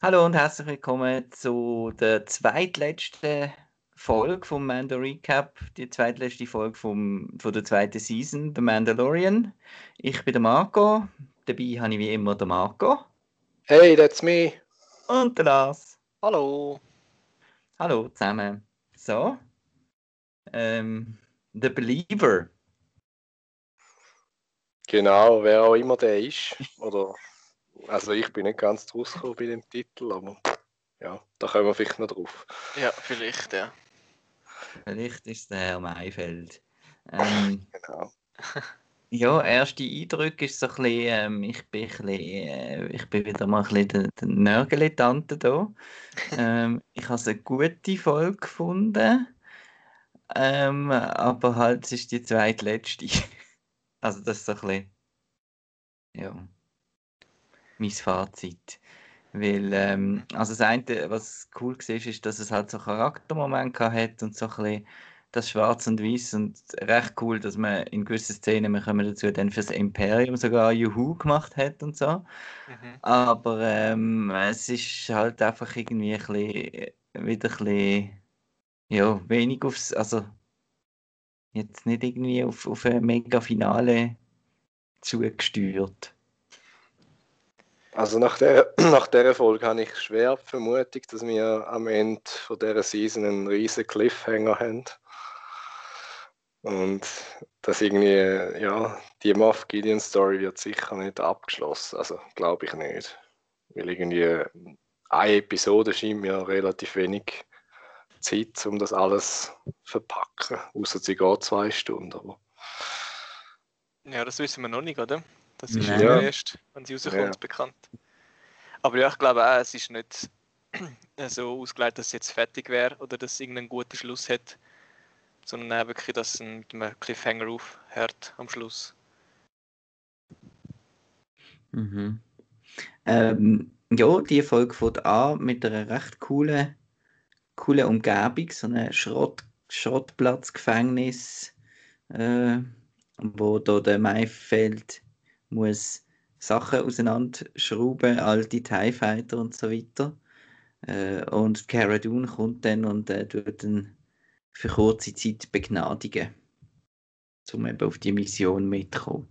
Hallo und herzlich willkommen zu der zweitletzten Folge vom Mando Recap, die zweitletzte Folge vom, von der zweiten Season, The Mandalorian. Ich bin der Marco, dabei habe ich wie immer den Marco. Hey, that's me. Und der Lars. Hallo. Hallo zusammen. So. Ähm, The Believer. Genau, wer auch immer der ist. Oder, also ich bin nicht ganz draus gekommen bei dem Titel, aber ja, da kommen wir vielleicht noch drauf. Ja, vielleicht, ja. Vielleicht ist es der Herr Maifeld. Ähm, Genau. ja, erste Eindruck ist so ein bisschen, ähm, ich bin ein bisschen, äh, ich bin wieder mal ein bisschen der, der Nörgeli-Tante da. ähm, ich habe eine gute Folge gefunden, ähm, aber halt, es ist die zweitletzte. also das ist so ein bisschen, ja, mein Fazit. Weil, ähm, also das eine, was cool war, ist, dass es halt so Charaktermomente hat und so ein bisschen das Schwarz und Weiß und recht cool, dass man in gewissen Szenen, wir kommen dazu, dann fürs Imperium sogar Juhu gemacht hat und so. Mhm. Aber ähm, es ist halt einfach irgendwie ein bisschen, wieder ein bisschen, ja, wenig aufs, also jetzt nicht irgendwie auf, auf ein mega Finale zugesteuert. Also nach der, nach der Folge habe ich schwer die Vermutung, dass wir am Ende von dieser Season einen riesen Cliffhanger haben. Und dass irgendwie, ja, die Moff Gideon Story wird sicher nicht abgeschlossen. Also glaube ich nicht. Weil irgendwie eine Episode scheint mir relativ wenig Zeit, um das alles zu verpacken. Außer sie geht zwei Stunden. Aber Ja, das wissen wir noch nicht, oder? Das ist ja erst, wenn sie rauskommt, Ja. bekannt. Aber ja, ich glaube auch, es ist nicht so ausgelegt, dass es jetzt fertig wäre oder dass es irgendeinen guten Schluss hat, sondern auch wirklich, dass es mit einem Cliffhanger aufhört am Schluss. Mhm. Ähm, ja, die Folge fängt an mit einer recht coolen, coolen Umgebung, so einem Schrott, Schrottplatzgefängnis, äh, wo da der Maifeld muss Sachen auseinanderschrauben, alte TIE Fighter und so weiter. Äh, und Cara Dune kommt dann und äh, tut dann für kurze Zeit begnadigen, um eben auf die Mission mitzukommen.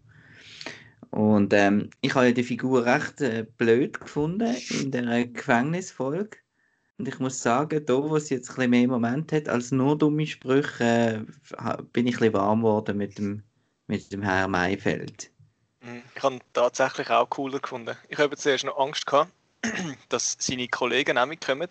Und ähm, ich habe ja die Figur recht äh, blöd gefunden in der Gefängnisfolge. Und ich muss sagen, da, wo sie jetzt ein mehr Moment hat als nur dumme Sprüche, äh, bin ich ein warm geworden mit dem, mit dem Herrn Maifeld. Mhm. Ich habe ihn tatsächlich auch cooler gefunden. Ich habe zuerst noch Angst gehabt, dass seine Kollegen nämlich kommen.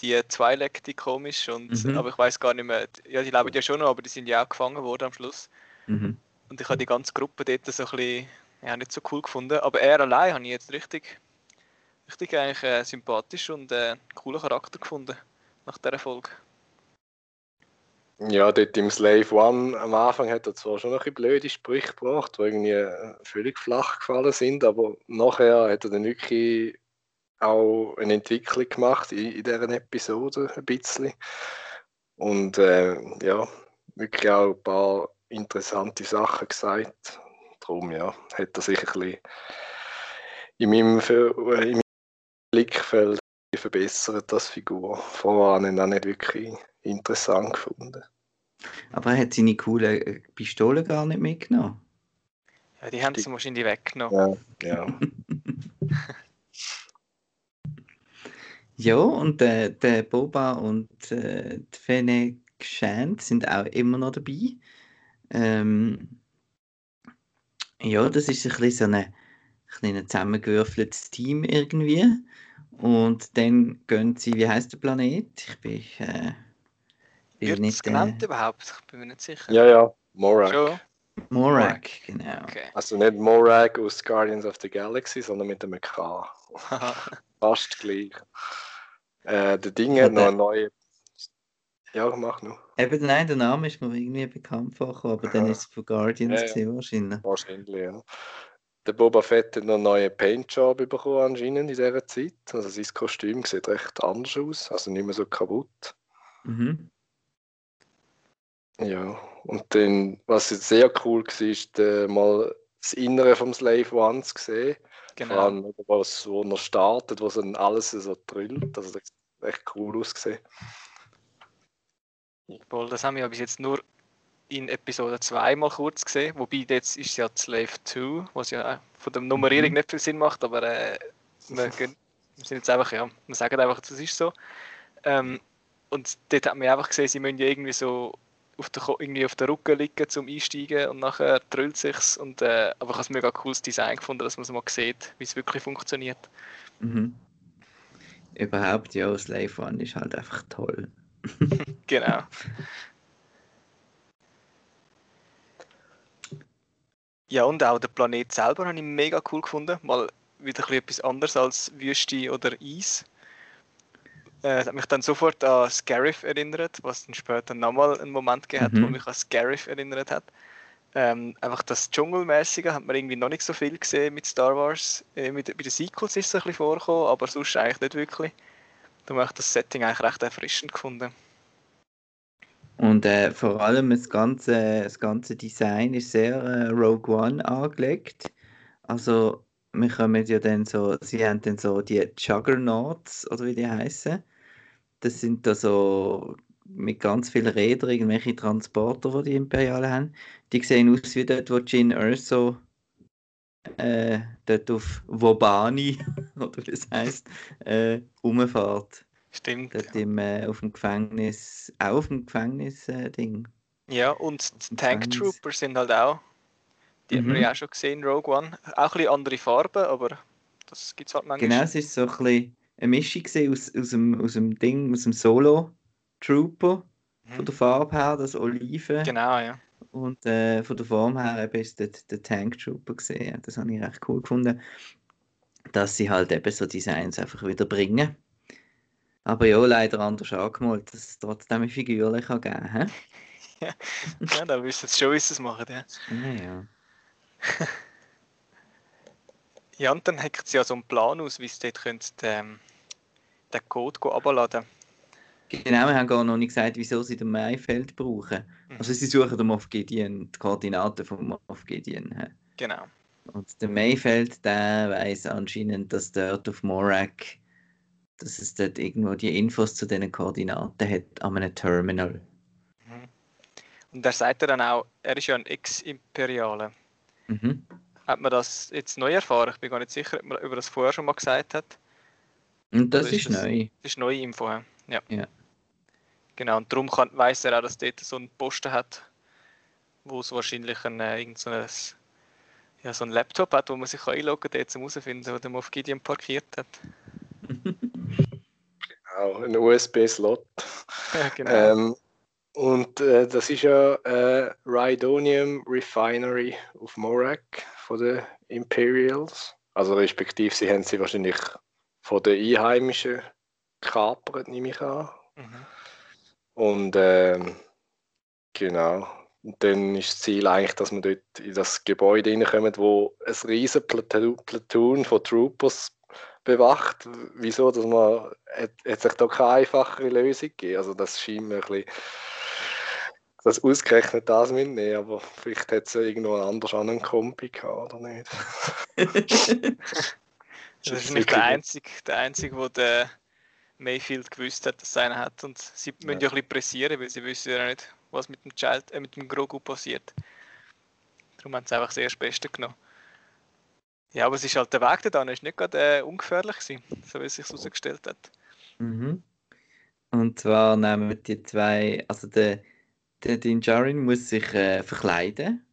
Die Twi'lek, die komisch, und, Mhm. aber ich weiß gar nicht mehr. Ja, die leben ja schon noch, aber die sind ja auch gefangen worden am Schluss. Mhm. Und ich habe die ganze Gruppe dort so ein bisschen, ja, nicht so cool gefunden. Aber er allein habe ich jetzt richtig, richtig eigentlich äh, sympathisch und äh, coolen Charakter gefunden nach dieser Folge. Ja, dort im Slave One am Anfang hat er zwar schon ein bisschen blöde Sprüche gebracht, die irgendwie äh, völlig flach gefallen sind, aber nachher hat er dann wirklich auch eine Entwicklung gemacht in, in dieser Episode ein bisschen. Und äh, ja, wirklich auch ein paar interessante Sachen gesagt. Darum ja, hat er sich ein bisschen in meinem, äh, in meinem Blickfeld verbessert als Figur. Vorher habe ich ihn nicht wirklich interessant gefunden. Aber er hat seine coole äh, Pistole gar nicht mitgenommen. Ja, die haben Die- sie wahrscheinlich weggenommen. Ja, ja. Ja, und äh, der Boba und äh, die Fennec Shand sind auch immer noch dabei. Ähm, ja, das ist ein bisschen so ein, ein zusammengewürfeltes Team irgendwie. Und dann gehen sie, wie heißt der Planet? Ich bin, äh, bin Wird es nicht genannt äh, überhaupt? Ich bin mir nicht sicher. ja, ja, Morak. Schon? Morak, genau. Okay. Also nicht Morak aus Guardians of the Galaxy, sondern mit einem K. Fast gleich. Äh, der Ding Ja, hat noch eine neue. Ja, mach noch. Eben, nein, der Name ist mir irgendwie bekannt vorgekommen, aber dann Aha. ist es von Guardians Ja, ja. gewesen, wahrscheinlich. Wahrscheinlich, ja. Der Boba Fett hat noch einen neuen Paintjob bekommen anscheinend in dieser Zeit. Also sein Kostüm sieht recht anders aus, also nicht mehr so kaputt. Mhm. Ja, und dann, was jetzt sehr cool war, ist äh, mal das Innere vom Slave One zu sehen. Vor Genau. allem, was, wo er startet, wo dann alles so drillt. Also das ist echt cool ausgesehen. Obwohl, das haben wir ja bis jetzt nur in Episode 2 mal kurz gesehen. Wobei jetzt ist es ja Slave 2, was ja von der Nummerierung Mhm. nicht viel Sinn macht, aber äh, wir, gehen, wir sind jetzt einfach, ja, wir sagen einfach, das ist so. Ähm, und dort hat man einfach gesehen, sie müssen ja irgendwie so auf der, irgendwie auf der Rücken liegen zum Einsteigen und nachher drüllt sich's und äh, aber ich habe es mega cooles Design gefunden, dass man es mal sieht, wie es wirklich funktioniert. Mhm. Überhaupt, ja, Slave One ist halt einfach toll. Genau. Ja, und auch der Planet selber habe ich mega cool gefunden. Mal wieder ein bisschen etwas anderes als Wüste oder Eis. Äh, hat mich dann sofort an Scarif erinnert, was dann später nochmal einen Moment gehabt, Mhm. wo mich an Scarif erinnert hat. Ähm, einfach das Dschungelmäßige hat man irgendwie noch nicht so viel gesehen mit Star Wars. Äh, mit, bei den Sequels ist es ein bisschen vorgekommen, aber sonst eigentlich nicht wirklich. Darum habe ich das Setting eigentlich recht erfrischend gefunden. Und äh, vor allem das ganze, das ganze Design ist sehr äh, Rogue One angelegt. Also, wir kommen ja dann so, sie haben dann so die Juggernauts, oder wie die heißen. Das sind da so mit ganz vielen Rädern irgendwelche Transporter, die die Imperialen haben. Die sehen aus wie dort, wo Jin Erso äh, dort auf Wobani, oder wie es heißt, äh, rumfährt. Stimmt. Dort im, äh, auf dem Gefängnis, auch auf dem Gefängnis-Ding. Ja, und die Tank. Troopers sind halt auch. Die haben wir Mhm. ja auch schon gesehen, Rogue One. Auch ein bisschen andere Farben, aber das gibt es halt manchmal. Genau, es ist so ein bisschen eine Mischung aus, aus, dem, aus dem Ding, aus dem Solo-Trooper, von Mhm. der Farbe her, das Oliven. Genau, ja. Und äh, von der Form her eben ist der, der Tank Trooper gesehen. Das habe ich recht cool gefunden, dass sie halt eben so Designs einfach wieder bringen. Aber ja, leider anders angemalt, dass es trotzdem eine Figur kann geben kann. ja, da wissen sie schon, wie sie es machen. Ja. Ja, ja. ja, und dann hackt sie ja so einen Plan aus, wie sie dort können, den, den Code abladen Genau, wir haben gar noch nicht gesagt, wieso sie den Maifeld brauchen. Mhm. Also sie suchen den Moff Gideon, die Koordinaten von Moff Gideon. Genau. Und der Mayfeld, der weiß anscheinend, dass dort auf Morak, dass es dort irgendwo die Infos zu diesen Koordinaten hat an einem Terminal. Mhm. Und er sagt ja dann auch, er ist ja ein Ex-Imperialer. Mhm. Hat man das jetzt neu erfahren? Ich bin gar nicht sicher, ob man über das vorher schon mal gesagt hat. Und das Oder ist ist das- neu. Das ist neue Info. Ja. Ja. Genau, und darum kann, weiß er auch, dass dort so einen Posten hat, wo es wahrscheinlich ein, äh, irgend so ein, ja, so ein Laptop hat, wo man sich kann einloggen kann, dort zum herausfinden, wo der Moff Gideon parkiert hat. Auch ein USB-Slot. Ja, genau. Ähm, und äh, das ist ja äh, Rhydonium Refinery auf Morak von den Imperials. Also respektive sie haben sie wahrscheinlich von den Einheimischen gekapert, nehme ich an. Mhm. Und ähm, genau. Und dann ist das Ziel eigentlich, dass man dort in das Gebäude reinkommt, wo ein riesen Platoon Platoon von Troopers bewacht. Wieso? Dass man hat, hat sich da keine einfachere Lösung gegeben. Also das scheint mir ein bisschen das ausgerechnet das mitnehmen, aber vielleicht hat es ja irgendwo anders an einen Kompi gehabt, oder nicht? Das ist nicht der Einzige, der Einzige, wo der Mayfield gewusst hat, dass er einen hat. Und sie müssen ja ein bisschen pressieren, weil sie wissen ja nicht, was mit dem Child, äh, mit dem Grogu passiert. Darum haben sie einfach das erste Beste genommen. Ja, aber es ist halt der Weg da, ist nicht gerade äh, ungefährlich gewesen, so wie es sich herausgestellt hat. Mhm. Und zwar nehmen die zwei, also der, der Din Djarin muss sich äh, verkleiden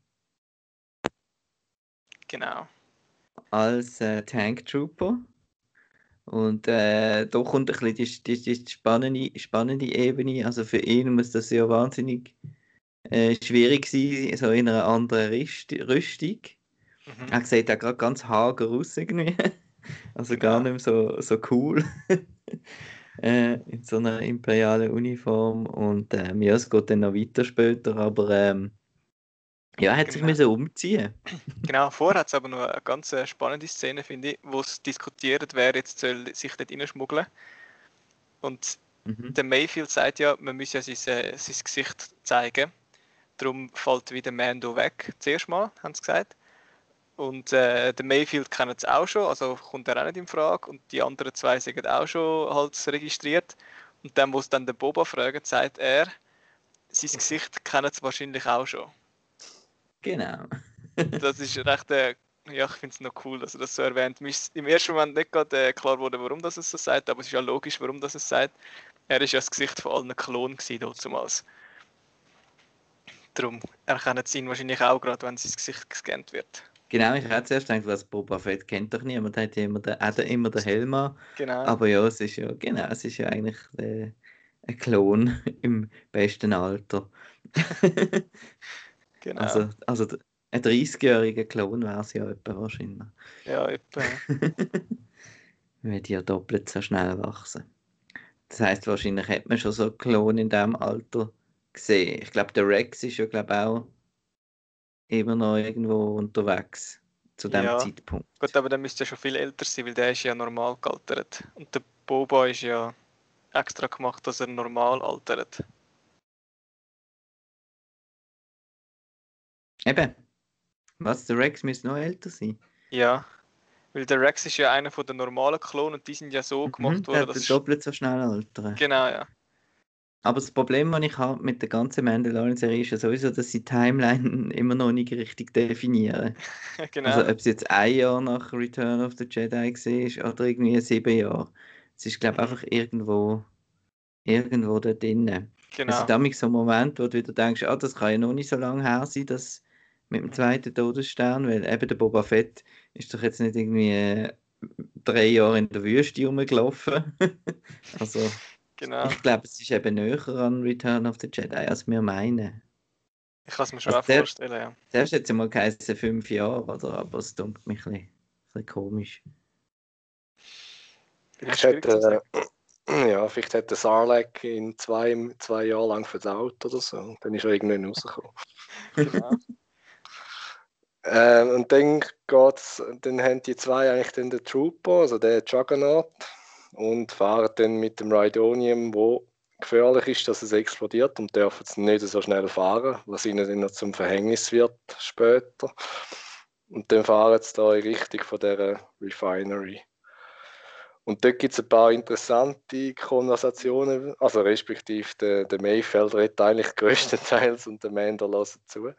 Genau. als äh, Tank Trooper. Und äh, da kommt ein bisschen die, die, die spannende, spannende Ebene. Also für ihn muss das ja wahnsinnig äh, schwierig sein, so in einer anderen Rüst Rüstung. Mhm. Er sieht auch gerade ganz hager aus irgendwie. Also gar Genau. nicht mehr so, so cool. äh, in so einer imperialen Uniform. Und ähm, ja, es geht dann noch weiter später, aber ähm, ja, er hat sich Genau. müssen umziehen. Genau, vorher hat es aber noch eine ganz äh, spannende Szene, finde ich, wo es diskutiert, wer jetzt soll sich dort reinschmuggeln Und Mhm. der Mayfield sagt ja, man muss ja sein, äh, sein Gesicht zeigen. Darum fällt wieder Mando weg, zuerst mal, haben sie gesagt. Und äh, der Mayfield kennt es auch schon, also kommt er auch nicht in Frage. Und die anderen zwei sind auch schon halt registriert. Und dann, wo es dann den Boba fragt, sagt er, sein Gesicht kennen sie wahrscheinlich auch schon. Genau. Das ist recht, äh, ja, ich finde es noch cool, dass er das so erwähnt. Mir ist im ersten Moment nicht gerade äh, klar geworden, warum das es so sagt, aber es ist ja logisch, warum das es sagt. Er ist ja das Gesicht von allen Klonen gewesen, damals. Darum erkennen sie ihn wahrscheinlich auch gerade, wenn sein Gesicht gescannt wird. Genau, ich hätte zuerst gedacht, was Boba Fett kennt doch niemand, hat ja immer den, hat immer den Helm an. Genau. Aber ja, es ist ja, genau, es ist ja eigentlich äh, ein Klon im besten Alter. genau. Also, also ein 30-jähriger Klon wäre es ja etwa wahrscheinlich. ja, etwa. Die ja doppelt so schnell wachsen. Das heißt, wahrscheinlich hat man schon so einen Klon in diesem Alter gesehen. Ich glaube, der Rex ist ja, glaube auch immer noch irgendwo unterwegs zu dem Ja. Zeitpunkt. Gut, aber der müsste ja schon viel älter sein, weil der ist ja normal gealtert. Und der Boba ist ja extra gemacht, dass er normal altert. Eben. Was, der Rex müsste noch älter sein? Ja. Weil der Rex ist ja einer von den normalen Klonen und die sind ja so gemacht Mhm, der worden, dass... doppelt so schnell altern. Genau, ja. Aber das Problem, das ich habe mit der ganzen Mandalorian-Serie, ist ja sowieso, dass sie die Timeline immer noch nicht richtig definieren. genau. Also ob es jetzt ein Jahr nach Return of the Jedi war oder irgendwie sieben Jahre. Es ist, glaube ich, Mhm. einfach irgendwo, irgendwo da drinnen. genau. Also damit so ein Moment, wo du wieder denkst, ah, das kann ja noch nicht so lange her sein, das mit dem zweiten Todesstern, weil eben der Boba Fett ist doch jetzt nicht irgendwie äh, drei Jahre in der Wüste rumgelaufen. also genau. ich glaube, es ist eben näher an Return of the Jedi, als wir meinen. Ich kann es mir schon Also auch der- vorstellen, ja. Zuerst hat es ja mal geheißen fünf Jahre, oder? aber es dunkelt mich ein bisschen, ein bisschen komisch. Hätte, sagen. äh, ja, vielleicht hätte Sarlacc in zwei, zwei Jahren lang verdaut oder so. Und dann ist er irgendwann rausgekommen. Genau. Ähm, und dann geht's, dann haben die zwei eigentlich dann den Trooper, also den Juggernaut, und fahren dann mit dem Rhydonium, wo gefährlich ist, dass es explodiert und dürfen es nicht so schnell fahren, was ihnen dann noch zum Verhängnis wird später. Und dann fahren sie da in Richtung von der Refinery. Und dort gibt es ein paar interessante Konversationen, also respektive der, der Mayfeld redet eigentlich größtenteils und der Mander lässt zu.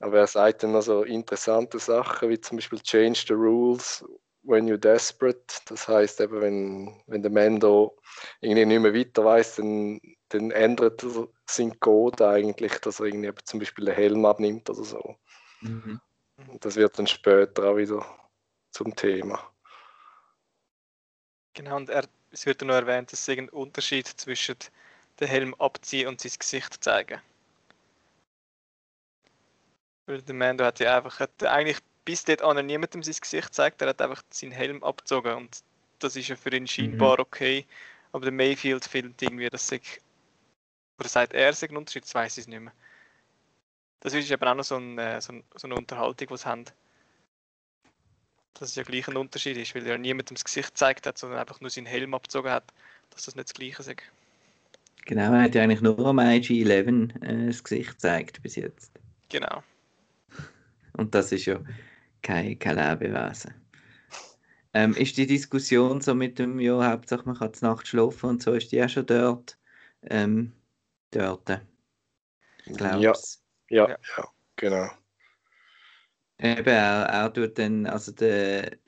Aber er sagt dann noch so interessante Sachen, wie zum Beispiel Change the rules when you're desperate. Das heißt eben, wenn, wenn der Mando irgendwie nicht mehr weiter weiß, dann, dann ändert er seinen Code eigentlich, dass er irgendwie zum Beispiel den Helm abnimmt oder so. Mhm. Das wird dann später auch wieder zum Thema. Genau, und er, es wird ja noch erwähnt, dass es einen Unterschied zwischen den Helm abziehen und sein Gesicht zeigen. Weil der Mando hat ja einfach, hat eigentlich bis dort an niemandem sein Gesicht gezeigt, er hat einfach seinen Helm abgezogen und das ist ja für ihn scheinbar okay. Aber der Mayfield findet irgendwie, dass sich, oder sagt er sich einen Unterschied, das weiß ich nicht mehr. Das ist eben auch noch äh, so, ein, so eine Unterhaltung, die sie haben. Dass es ja gleich ein Unterschied ist, weil er niemandem das Gesicht gezeigt hat, sondern einfach nur seinen Helm abgezogen hat, dass das nicht das Gleiche ist. Genau, er hat ja eigentlich nur am IG-11 äh, das Gesicht gezeigt bis jetzt. Genau. Und das ist ja kein, kein Lebewesen. Ähm, ist die Diskussion so mit dem, ja, Hauptsache man kann zur Nacht schlafen und so, ist die auch schon dort? Ähm, dort. Ich glaube Ja, ja, Ja. ja, genau. Eben, er, er tut dann, also der,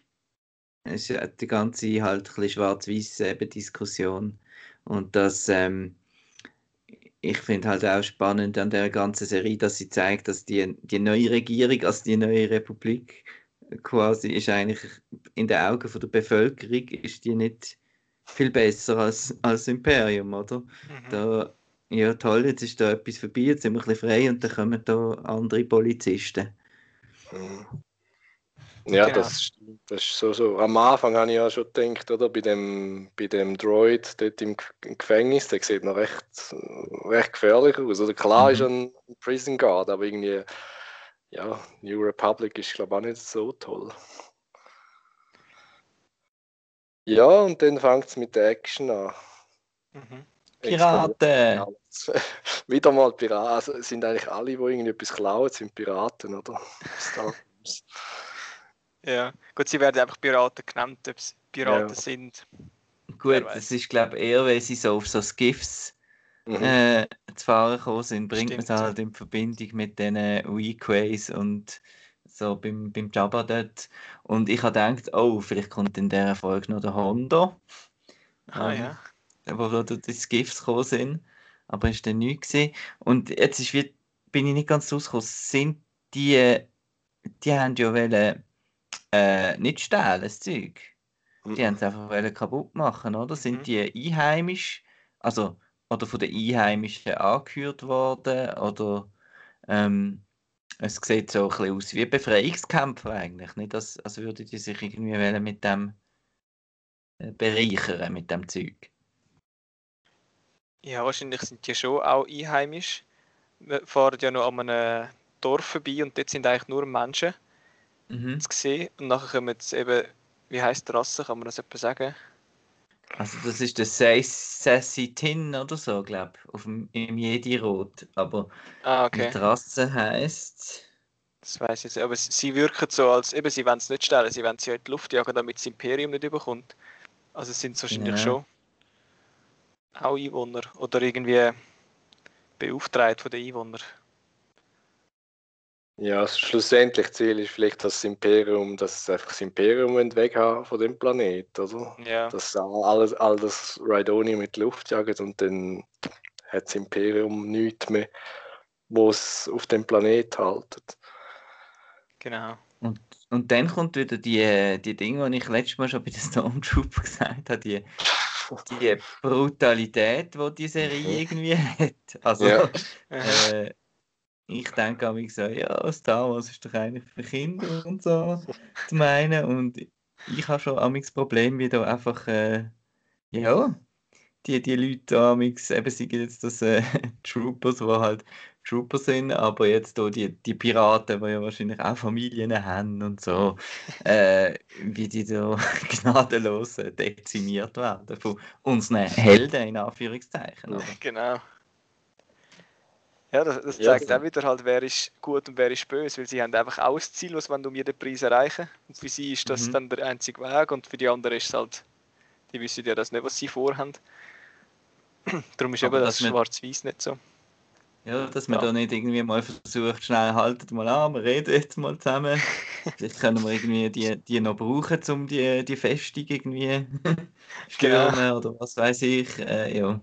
es ist ja die ganze halt ein bisschen schwarz-weiß eben Diskussion. Und das, ähm, ich finde halt auch spannend an der ganzen Serie, dass sie zeigt, dass die, die neue Regierung, also die neue Republik quasi, ist eigentlich in den Augen von der Bevölkerung ist die nicht viel besser als, als das Imperium, oder? Mhm. Da, ja toll, jetzt ist da etwas vorbei, jetzt sind wir ein bisschen frei und dann kommen da andere Polizisten. Mhm. Ja, Genau. das, das ist so, so. Am Anfang habe ich ja schon gedacht, oder, bei dem, bei dem Droid dort im, Gefängnis, der sieht noch recht, recht gefährlich aus. Oder klar ist er ein Prison Guard, aber irgendwie, ja, New Republic ist, glaube ich, auch nicht so toll. Ja, und dann fängt es mit der Action an. Mhm. Piraten! Wieder mal Piraten. Also, es sind eigentlich alle, die irgendwie etwas klauen, sind Piraten, oder? Star Wars. Ja, gut, sie werden einfach Piraten genannt, ob es Piraten Ja. sind. Gut, das ist glaube ich eher, weil sie so auf so Skiffs Mhm. äh, zu fahren gekommen sind, bringt man es halt in Verbindung mit diesen Weekways und so beim, beim Jabba dort. Und ich habe gedacht, oh, vielleicht kommt in dieser Folge noch der Hondo, Ah Ähm, ja. wo da die Skiffs gekommen sind. Aber ist dann nichts gewesen. Und jetzt ist wie, bin ich nicht ganz rausgekommen, sind die, die haben ja wollen, äh, nicht stehlen, das Zeug. Die Mhm. haben es einfach wollen kaputt machen, oder? Mhm. Sind die einheimisch, also oder von den Einheimischen angeführt worden? Oder ähm, es sieht so ein bisschen aus wie Befreiungskämpfer eigentlich, nicht? Als, als würden die sich irgendwie mit dem äh, bereichern, mit dem Zeug. Ja, wahrscheinlich sind die schon auch einheimisch. Wir fahren ja noch an einem Dorf vorbei und dort sind eigentlich nur Menschen Mhm. zu sehen. Und nachher kommen jetzt eben, wie heisst die Rasse, kann man das etwa sagen? Also das ist der Sais- Sassy Tin oder so, glaube ich, auf dem, im Jedi-Rot. Aber Ah, okay. die Rasse heisst... Das weiß ich jetzt nicht. Aber sie- wirken so, als eben, sie wollen es nicht stellen, sie wollen sie ja in die Luft jagen, damit das Imperium nicht überkommt. Also es sind wahrscheinlich Ja. schon auch Einwohner oder irgendwie beauftragt von den Einwohnern. Ja, also schlussendlich Ziel ist vielleicht das Imperium, dass einfach das Imperium weghaben von dem Planet, oder? Ja, Dass all- alles, all das Rhydonium mit Luft jagt und dann hat das Imperium nichts mehr, wo es auf dem Planet haltet. genau. Und, und dann kommt wieder die, die Dinge, die ich letztes Mal schon bei den Stormtrooper gesagt habe, die, die Brutalität, die die Serie irgendwie hat. Also, Ja. Äh, ich denke an mich so, ja, Star Wars ist doch eigentlich für Kinder und so zu meinen. Und ich habe schon amigs Problem, wie da einfach, äh, ja, die, die Leute da amigs, eben sind jetzt das äh, Troopers, die halt Trooper sind, aber jetzt da die, die Piraten, die ja wahrscheinlich auch Familien haben und so, äh, wie die da gnadenlos äh, dezimiert werden von unseren Helden, in Anführungszeichen. Oder? Genau. Ja, das, das Ja, zeigt so. auch wieder halt, wer ist gut und wer ist böse, weil sie haben einfach auch ein Ziel, was sie um jeden Preis erreichen. Und für sie ist das Mhm. dann der einzige Weg und für die anderen ist es halt, die wissen ja das nicht, was sie vorhaben. Darum ist Aber eben das man- Schwarz-Weiß nicht so. Ja, dass man Ja. da nicht irgendwie mal versucht, schnell haltet mal an, wir reden jetzt mal zusammen. Vielleicht können wir irgendwie die, die noch brauchen, um die, die Festung irgendwie stürmen oder was weiß ich. Äh, ja.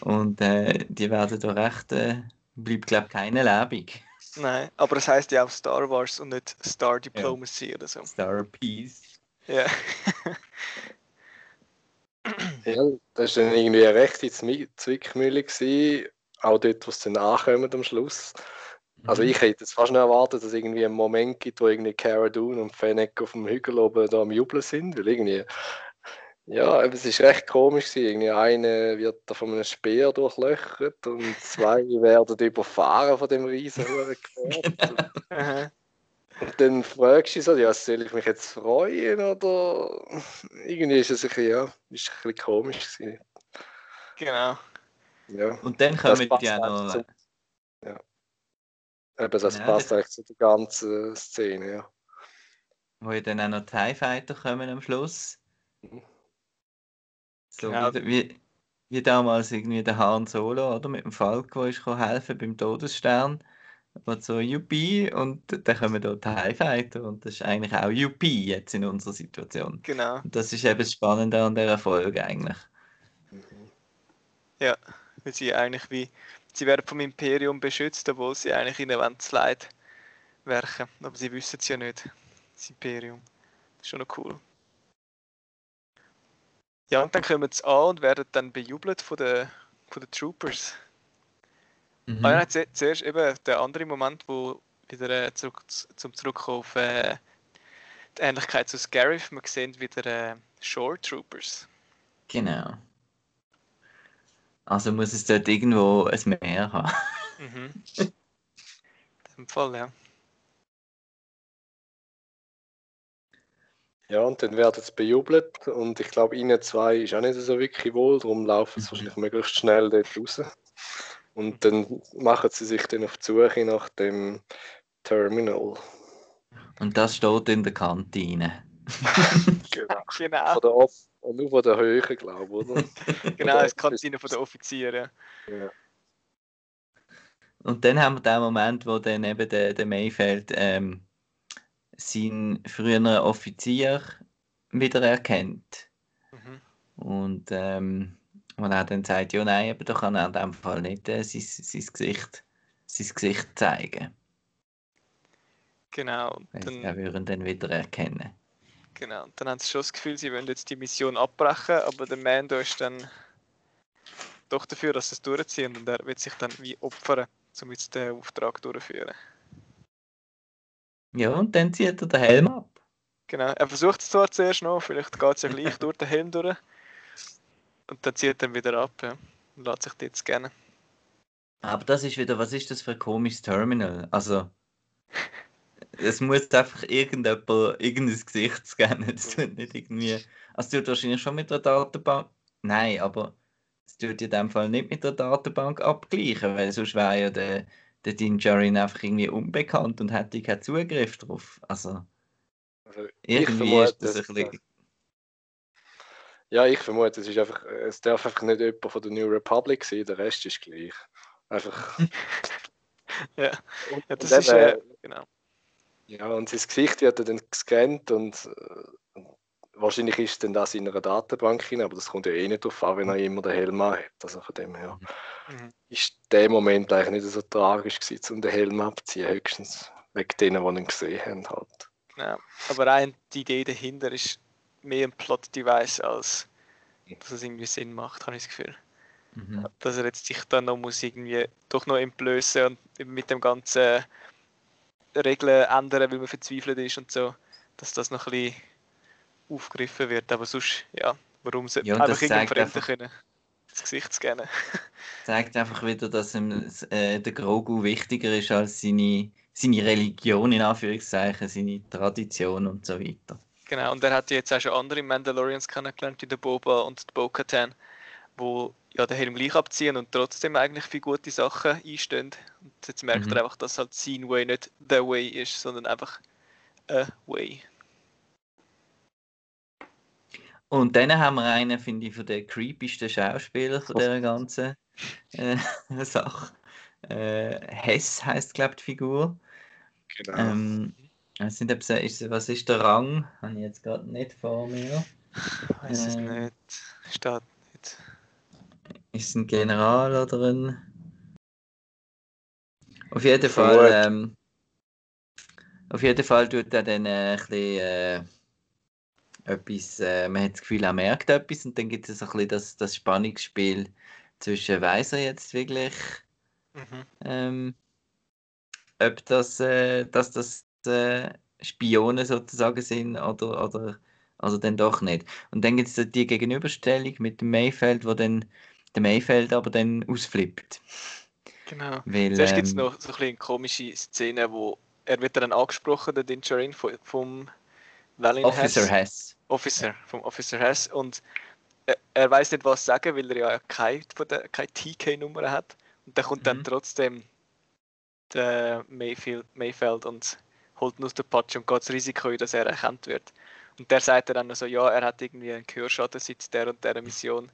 Und äh, die werden da recht, äh, bleibt glaube ich keine lebendig. Nein, aber es heißt ja auch Star Wars und nicht Star Diplomacy oder so. Star Peace. Ja. Ja, das war dann irgendwie eine rechte Zwickmühle, gewesen, auch dort, wo es dann ankommt am Schluss. Also Mhm. ich hätte jetzt fast noch erwartet, dass es irgendwie einen Moment gibt, wo irgendwie Cara Dune und Fennec auf dem Hügel oben da am Jubeln sind, weil irgendwie, ja, es ist recht komisch. Irgendwie eine wird da von einem Speer durchlöchert und zwei werden überfahren von dem riesen. Aha. Und dann fragst du dich so, ja, soll ich mich jetzt freuen oder irgendwie ist es ein bisschen, ja, ist ein bisschen komisch gewesen. Genau. Ja. Und dann kommen die auch noch. zum- Eben, das Ja, passt das- eigentlich zu der ganzen Szene, ja. wo ja dann auch noch TIE Fighter kommen am Schluss. Mhm. So Genau. wie, wie, wie damals irgendwie der Han Solo, oder? Mit dem Falco ist helfen beim Todesstern. Und so Yuppie und dann kommen da TIE Fighter und das ist eigentlich auch Yuppie jetzt in unserer Situation. Genau. Und das ist eben das Spannende an dieser Folge eigentlich. Weil sie eigentlich wie, sie werden vom Imperium beschützt, obwohl sie eigentlich wollen zu Leid werken. Aber sie wissen es ja nicht, das Imperium. Das ist schon noch cool. Ja, und dann kommen sie an und werden dann bejubelt von den, von den Troopers. Mhm. Ah ja, zu- zuerst eben der andere Moment, wo wieder äh, zurück, zum Zurückkommen auf äh, die Ähnlichkeit zu Scarif. Wir sehen wieder äh, Shore Troopers. Genau. Also muss es dort irgendwo ein Meer haben. Mhm. In dem Fall, ja. Ja, und dann werden sie bejubelt und ich glaube, ihnen zwei ist auch nicht so wirklich wohl, darum laufen sie Mhm. wahrscheinlich möglichst schnell dort raus. Und dann machen sie sich dann auf die Suche nach dem Terminal. Und das steht in der Kantine. Genau. Genau, Von der Off und nur von der Höhe, glaube ich, oder? genau, das Kantine von den Offizieren. Ja. Und dann haben wir den Moment, wo dann eben der, der Mayfeld ähm, seinen früheren Offizier wiedererkennt. Mhm. Und ähm, wo er dann sagt, ja nein, aber da kann er in dem Fall nicht äh, sein, sein, Gesicht, sein Gesicht zeigen. Genau, und dann, er würde ihn dann wieder erkennen. genau. und dann haben sie schon das Gefühl, sie wollen jetzt die Mission abbrechen, aber der Mando ist dann doch dafür, dass sie es durchziehen und er wird sich dann wie opfern, um jetzt den Auftrag durchzuführen. Ja, und dann zieht er den Helm ab. Genau, er versucht es zwar zuerst noch, vielleicht geht es ja gleich durch den Helm durch. Und dann zieht er wieder ab, ja. Und lässt sich dort scannen. Aber das ist wieder, was ist das für ein komisches Terminal? Also, es muss einfach irgendjemand, irgendein Gesicht scannen. Das tut nicht irgendwie. Also, es tut wahrscheinlich schon mit der Datenbank. Nein, aber es tut in dem Fall nicht mit der Datenbank abgleichen, weil sonst wäre ja der, der Dinjarin einfach irgendwie unbekannt und hätte keinen Zugriff drauf. Also, Also, ich irgendwie vermute, ist das ein bisschen. Ja, ich vermute, es, ist einfach, es darf einfach nicht jemand von der New Republic sein, der Rest ist gleich. Einfach. Ja, ja das und ist, äh, genau. Ja, und sein Gesicht wird dann gescannt und äh, wahrscheinlich ist dann das in einer Datenbank hin, aber das kommt ja eh nicht drauf an, wenn er immer den Helm hat. Also von dem her Mhm. ist der Moment eigentlich nicht so tragisch gewesen, um den Helm abzuziehen, höchstens wegen denen, die ihn gesehen haben. Halt. Ja, aber rein die Idee dahinter ist mehr ein Plot-Device, als dass es irgendwie Sinn macht, habe ich das Gefühl. Mhm. Dass er jetzt sich dann noch muss irgendwie doch noch entblößen und mit dem ganzen Regeln ändern, weil man verzweifelt ist und so, dass das noch ein bisschen aufgegriffen wird. Aber sonst, ja, warum sollte Ja, einfach irgendeinem Fremden können das Gesicht scannen? zeigt einfach wieder, dass ihm äh, der Grogu wichtiger ist als seine, seine Religion, in Anführungszeichen, seine Tradition und so weiter. Genau, und er hat jetzt auch schon andere Mandalorians kennengelernt, wie der Boba und die Bo-Katan, wo ja den Helm gleich abziehen und trotzdem eigentlich für gute Sachen einstehen. Und jetzt merkt Mhm. er einfach, dass halt sein Way nicht the Way ist, sondern einfach a Way. Und dann haben wir einen, finde ich, von den creepiesten Schauspieler von dieser ganzen äh, Sache. Äh, Hess heißt, glaube ich, die Figur. Genau. Ähm, nicht, ob ist, was ist der Rang? Habe ich jetzt gerade nicht vor mir. Weiß es Ähm. nicht. Steht nicht. Ist ein General oder ein. Auf jeden. Fall. Ähm, auf jeden Fall tut er dann äh, ein bisschen. Äh, etwas, äh, man hat das Gefühl, er merkt etwas und dann gibt es so ein bisschen das, das Spannungsspiel zwischen, weiß er jetzt wirklich, Mhm. ähm, ob das, äh, dass das äh, Spione sozusagen sind oder, oder, oder dann doch nicht. Und dann gibt es die Gegenüberstellung mit dem Mayfeld, wo dann der Mayfeld aber dann ausflippt. Genau. Weil, Zuerst gibt es ähm, noch so ein bisschen eine komische Szene, wo er wird dann angesprochen, der Dinjarin vom, Valiant Officer Hess. Hess. Officer, vom Officer Hess. Und er, er weiß nicht, was sagen, weil er ja keine, keine TK-Nummer hat. Und dann kommt dann Mhm. trotzdem der Mayfield, Mayfeld und holt ihn aus der Patsche und geht das Risiko ein, dass er erkannt wird. Und der sagt dann noch so, ja, er hat irgendwie einen Gehörschaden seit der und der Mission.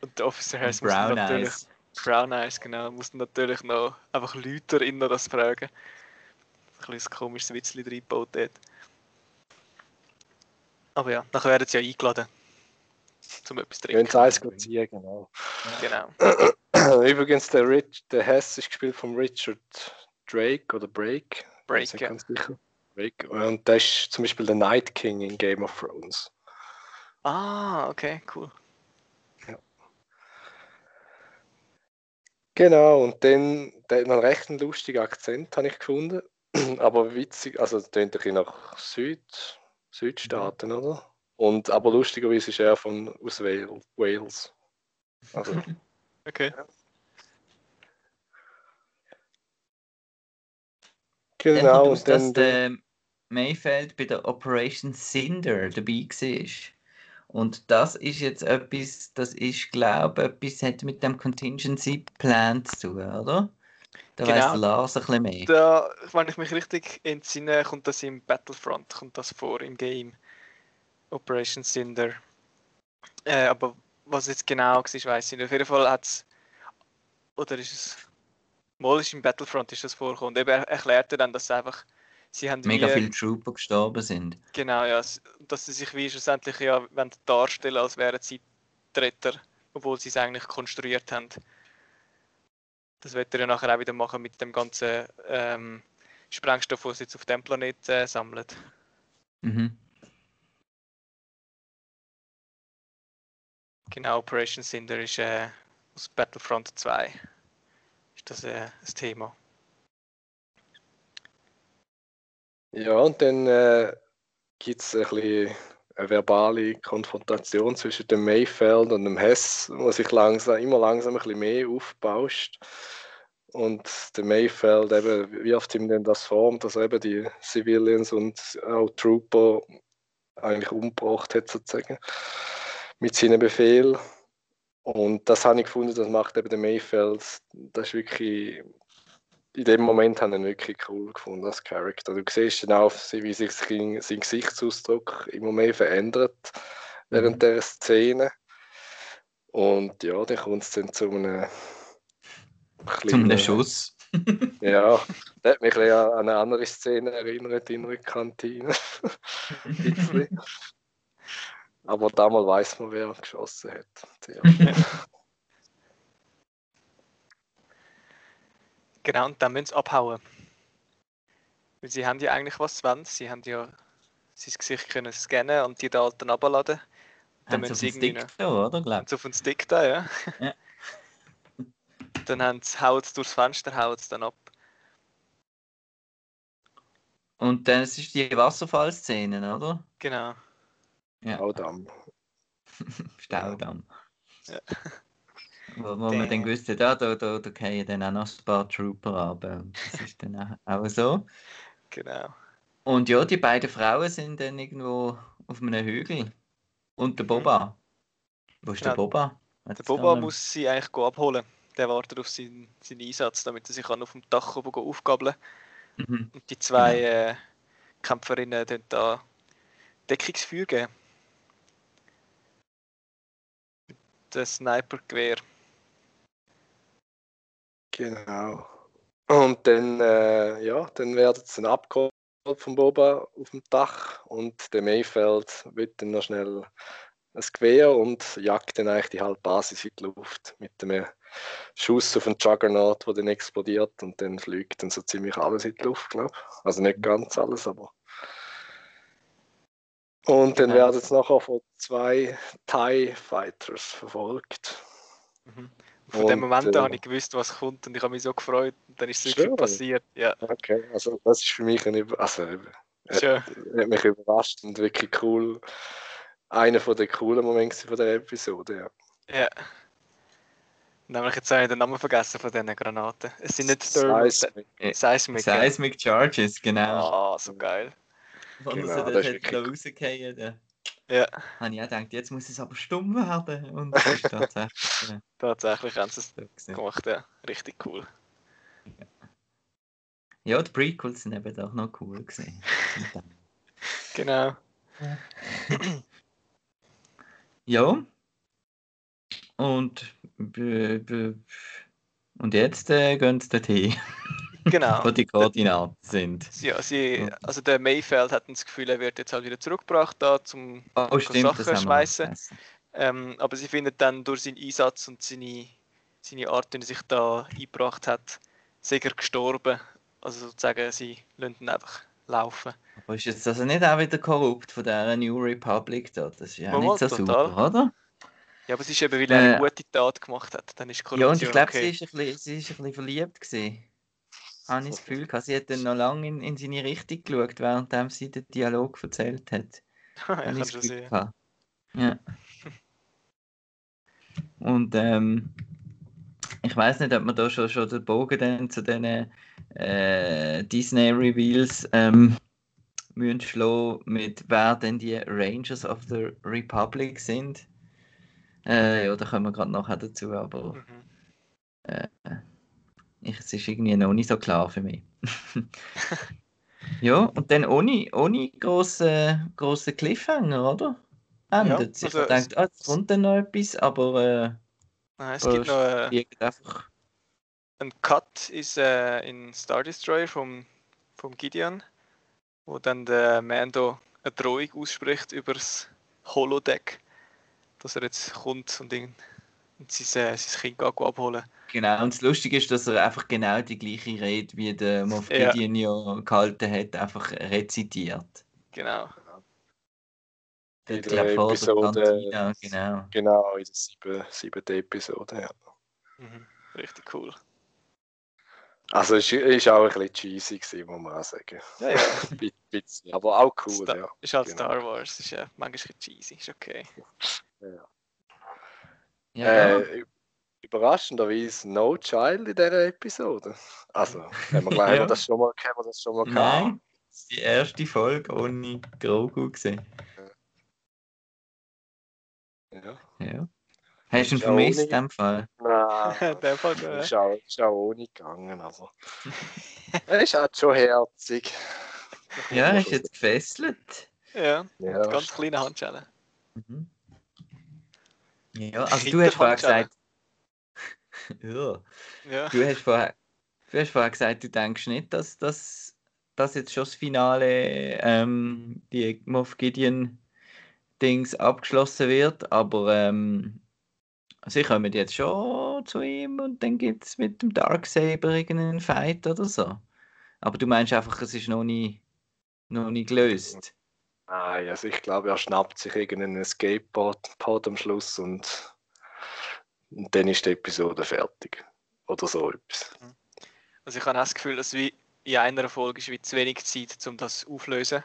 Und der Officer Hess muss dann natürlich Eyes. Brown Eyes, genau. Muss natürlich noch einfach Leute in das fragen. Ein bisschen ein komisches Witzchen reingebaut dort. Aber ja, nachher werden sie ja eingeladen. Zum etwas trinken. es eins ziehen, genau. Genau. Übrigens, der, Rich, der Hess ist gespielt von Richard Drake oder Break. Break, Ist nicht ja. ganz sicher. Drake. Und der ist zum Beispiel der Night King in Game of Thrones. Ah, okay, cool. Genau, und dann der hat einen recht lustigen Akzent, habe ich gefunden. Aber witzig, also klingt ein bisschen nach Süd, Südstaaten, oder? Und, aber lustigerweise ist er von, aus Wal- Wales. Also, Okay. Dann genau, und dass dann, der Mayfeld bei der Operation Cinder dabei war. Und das ist jetzt etwas, das ist, glaube ich, etwas hat mit dem Contingency Plan zu tun, oder? Da Genau. weiss der Lars ein bisschen mehr. Da, wenn ich mich richtig entsinne, kommt das im Battlefront, kommt das vor im Game. Operation Cinder. Äh, aber was jetzt genau war, weiß ich nicht. Auf jeden Fall hat es. Oder ist es. Mal ist im Battlefront ist das vorgekommen. Eben er erklärte dann, dass sie einfach. Sie haben Mega wie, viele Trooper gestorben sind. Genau, ja. Dass sie sich wie schlussendlich ja darstellen, als wären sie Tretter, obwohl sie es eigentlich konstruiert haben. Das wird er ja nachher auch wieder machen mit dem ganzen ähm, Sprengstoff, den sie jetzt auf dem Planet äh, sammeln. Mhm. Genau, Operation Cinder ist äh, aus Battlefront 2. Ist das äh, das Thema? Ja, und dann äh, gibt es ein bisschen eine verbale Konfrontation zwischen dem Mayfeld und dem Hess, wo sich langsam, immer langsam ein bisschen mehr aufbauscht. Und der Mayfeld eben wirft ihm dann das vor, dass er eben die Civilians und auch Trooper eigentlich umgebracht hat, sozusagen, mit seinen Befehlen. Und das habe ich gefunden, das macht eben der Mayfeld, das ist wirklich in dem Moment habe ich ihn wirklich cool gefunden als Charakter. Du siehst dann auch, wie sich sein, sein Gesichtsausdruck immer mehr verändert während der Szene. Und ja, dann kommt es dann zu einem Zum kleinen- einem Schuss. Ja, das hat mich ein an eine andere Szene erinnert in einer Kantine. Aber damals weiß man, wer geschossen hat. Genau, und dann müssen sie abhauen. Weil sie haben ja eigentlich was sie wollen. Sie haben ja sein Gesicht können scannen und die Daten abladen. Dann Haben sie müssen sie irgendwie Stick da, oder? Glaub. so auf den Stick da, ja. Ja. Dann haben sie, hauen sie durchs Fenster, hauen sie dann ab. Und dann es ist die Wasserfallszene, oder? Genau. Ja. Staudamm. Staudamm. Ja. Wo, wo man dann gewusst hat, ah, da, da, da fallen dann auch noch ein paar Trooper ab. Und Das ist dann auch, so. Genau. Und ja, die beiden Frauen sind dann irgendwo auf einem Hügel. Und der Mhm. Boba. Wo ist der Genau. Boba? Der Boba muss sie eigentlich abholen. Der wartet auf seinen, seinen Einsatz, damit er sich kann auf dem Dach oben aufgabeln Mhm. Und die zwei Genau. äh, Kämpferinnen dann da Deckungsfeuer geben. Mit dem Snipergewehr. Genau. Und dann, äh, ja, dann werden sie abgeholt vom Boba auf dem Dach und der Mayfeld wird dann noch schnell ein Gewehr und jagt dann eigentlich die halbe Basis in die Luft mit einem Schuss auf den Juggernaut, der dann explodiert und dann fliegt dann so ziemlich alles in die Luft, glaube ich. Also nicht ganz alles, aber. Und dann Ja. werden sie nachher von zwei TIE Fighters verfolgt. Mhm. Und von dem Und, Moment an äh, habe ich gewusst, was kommt und ich habe mich so gefreut. Und dann ist es Schön. wirklich passiert. Ja, Okay, also das ist für mich ein Über also, äh, hat mich überrascht und wirklich cool. Einer von den coolen Momente von der Episode, ja. Ja. Nämlich jetzt habe ich den Namen vergessen von diesen Granaten. Es sind nicht Seismic. Äh, Seismic. Seismic Charges, genau. Ah, so geil. Wenn genau, so das dort ist Ja, habe ich auch gedacht, jetzt muss es aber stumm werden. Und das ist tatsächlich äh, tatsächlich haben sie es so gemacht. Ja. Richtig cool. Ja, die Prequels sind eben doch noch cool gewesen. Genau. Ja. Und, und jetzt äh, gehen sie dorthin, Genau. wo die Koordinaten sind. Ja, sie, Ja. also der Mayfeld hat das Gefühl, er wird jetzt halt wieder zurückgebracht da zum Oh, stimmt, Sachen das schmeißen. Ähm, aber sie findet dann durch seinen Einsatz und seine, seine Art, wie er sich da eingebracht hat, sei er gestorben. Also sozusagen, sie lassen ihn einfach laufen. Aber ist jetzt also nicht auch wieder korrupt von dieser New Republic da? Das ist ja Mal, nicht so total. super, oder? Ja, aber es ist eben, weil er eine Äh, gute Tat gemacht hat. Dann ist Ja, Korruption und ich glaube, okay. sie, ist ein bisschen, sie ist ein bisschen verliebt gewesen. Habe ich das Gefühl gehabt. Sie hat dann noch lange in, in seine Richtung geschaut, während sie den Dialog erzählt hat. ja, Habe ich das Gefühl sehen. Ja. Und ähm, ich weiß nicht, ob man da schon, schon den Bogen dann zu den äh, Disney-Reveals ähm, müssen schlagen, mit wer denn die Rangers of the Republic sind. Äh, ja, da kommen wir gerade nachher dazu, aber Mhm. äh, ich, es ist irgendwie noch nicht so klar für mich. ja, und dann ohne, ohne grossen, grossen Cliffhanger, oder? Endet ja, also Ich denke, ah, jetzt kommt dann noch etwas, aber äh, Nein, es gibt noch äh, einfach... ein Cut ist, äh, in Star Destroyer vom, vom Gideon, wo dann der Mando eine Drohung ausspricht über das Holodeck, dass er jetzt kommt und, ihn, und sein, äh, sein Kind abholen Genau, und das Lustige ist, dass er einfach genau die gleiche Rede, wie der Moff Gideon ja. gehalten hat, einfach rezitiert. Genau. Der, in der Episode, Cantina, genau. Genau, in der sieben, siebten Episode, ja. Mhm, richtig cool. Also es war auch ein bisschen cheesy, gewesen, muss man auch sagen. Ja, ja. bisschen, aber auch cool, Star ja. Ist halt genau. Star Wars, ist ja manchmal ein bisschen cheesy, ist okay. Ja. Ja äh, überraschenderweise No Child in dieser Episode. Also, haben wir, gleich, ja. das schon mal, haben wir das schon mal gehabt? Nein, das ist die erste Folge ohne Grogu gesehen. Ja. ja. Hast du ihn vermisst in dem Fall? Nein, in dem Fall ja. ist, auch, ist auch ohne gegangen. Also. er ist halt schon herzig. Ja, er ist jetzt gefesselt. Ja, ja. ganz kleine Handschellen. Mhm. Ja, also du hast vorher gesagt. ja. ja. Du, hast vorher, du hast vorher gesagt, du denkst nicht, dass das dass jetzt schon das Finale ähm, die Moff Gideon Dings abgeschlossen wird, aber ähm, sie kommen jetzt schon zu ihm und dann gibt es mit dem Darksaber irgendeinen Fight oder so. Aber du meinst einfach, es ist noch nie, noch nie gelöst. Nein, also ich glaube, er schnappt sich irgendeinen Skateboard am Schluss und, und dann ist die Episode fertig. Oder so etwas. Also ich habe das Gefühl, dass wie in einer Folge ist wie zu wenig Zeit, um das aufzulösen.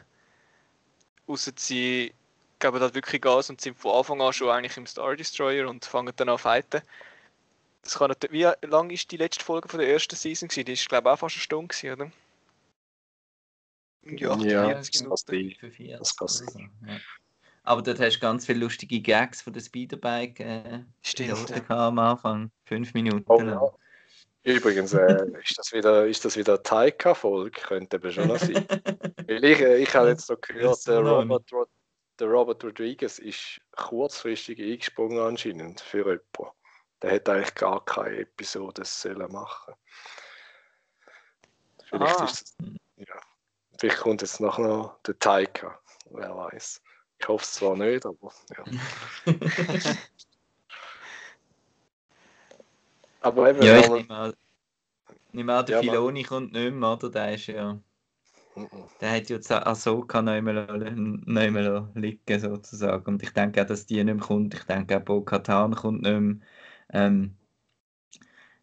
Außer sie geben dort wirklich Gas und sind von Anfang an schon eigentlich im Star Destroyer und fangen dann an zu fighten. Das kann nicht, wie lang ist die letzte Folge von der ersten Season gewesen? Die ist glaube ich auch fast eine Stunde gewesen, oder? Ja, 48 Minuten. Das kann sein. Ja. Aber dort hast du ganz viele lustige Gags von der Speederbike äh, Stimmt, ja. am Anfang. Fünf Minuten oh, ja. Übrigens, äh, ist das wieder, ist das wieder Taika-Folge? Könnte aber schon noch sein. Weil ich, äh, ich habe jetzt so gehört, der Robert, der Robert Rodriguez ist kurzfristig eingesprungen anscheinend für jemanden. Der hätte eigentlich gar keine Episode sollen machen. Vielleicht ah. ist es, ja. Vielleicht kommt jetzt noch, noch der Taika, wer weiß. Ich hoffe es zwar nicht, aber ja. aber eben, ja, ich nehme an, nehme an der ja, Filoni kommt nicht mehr, oder? Der ist ja der hat jetzt Ahsoka nicht mehr liegen, sozusagen. Und ich denke auch, dass die nicht mehr kommt. Ich denke auch, Bo-Katan kommt nicht mehr. Ähm,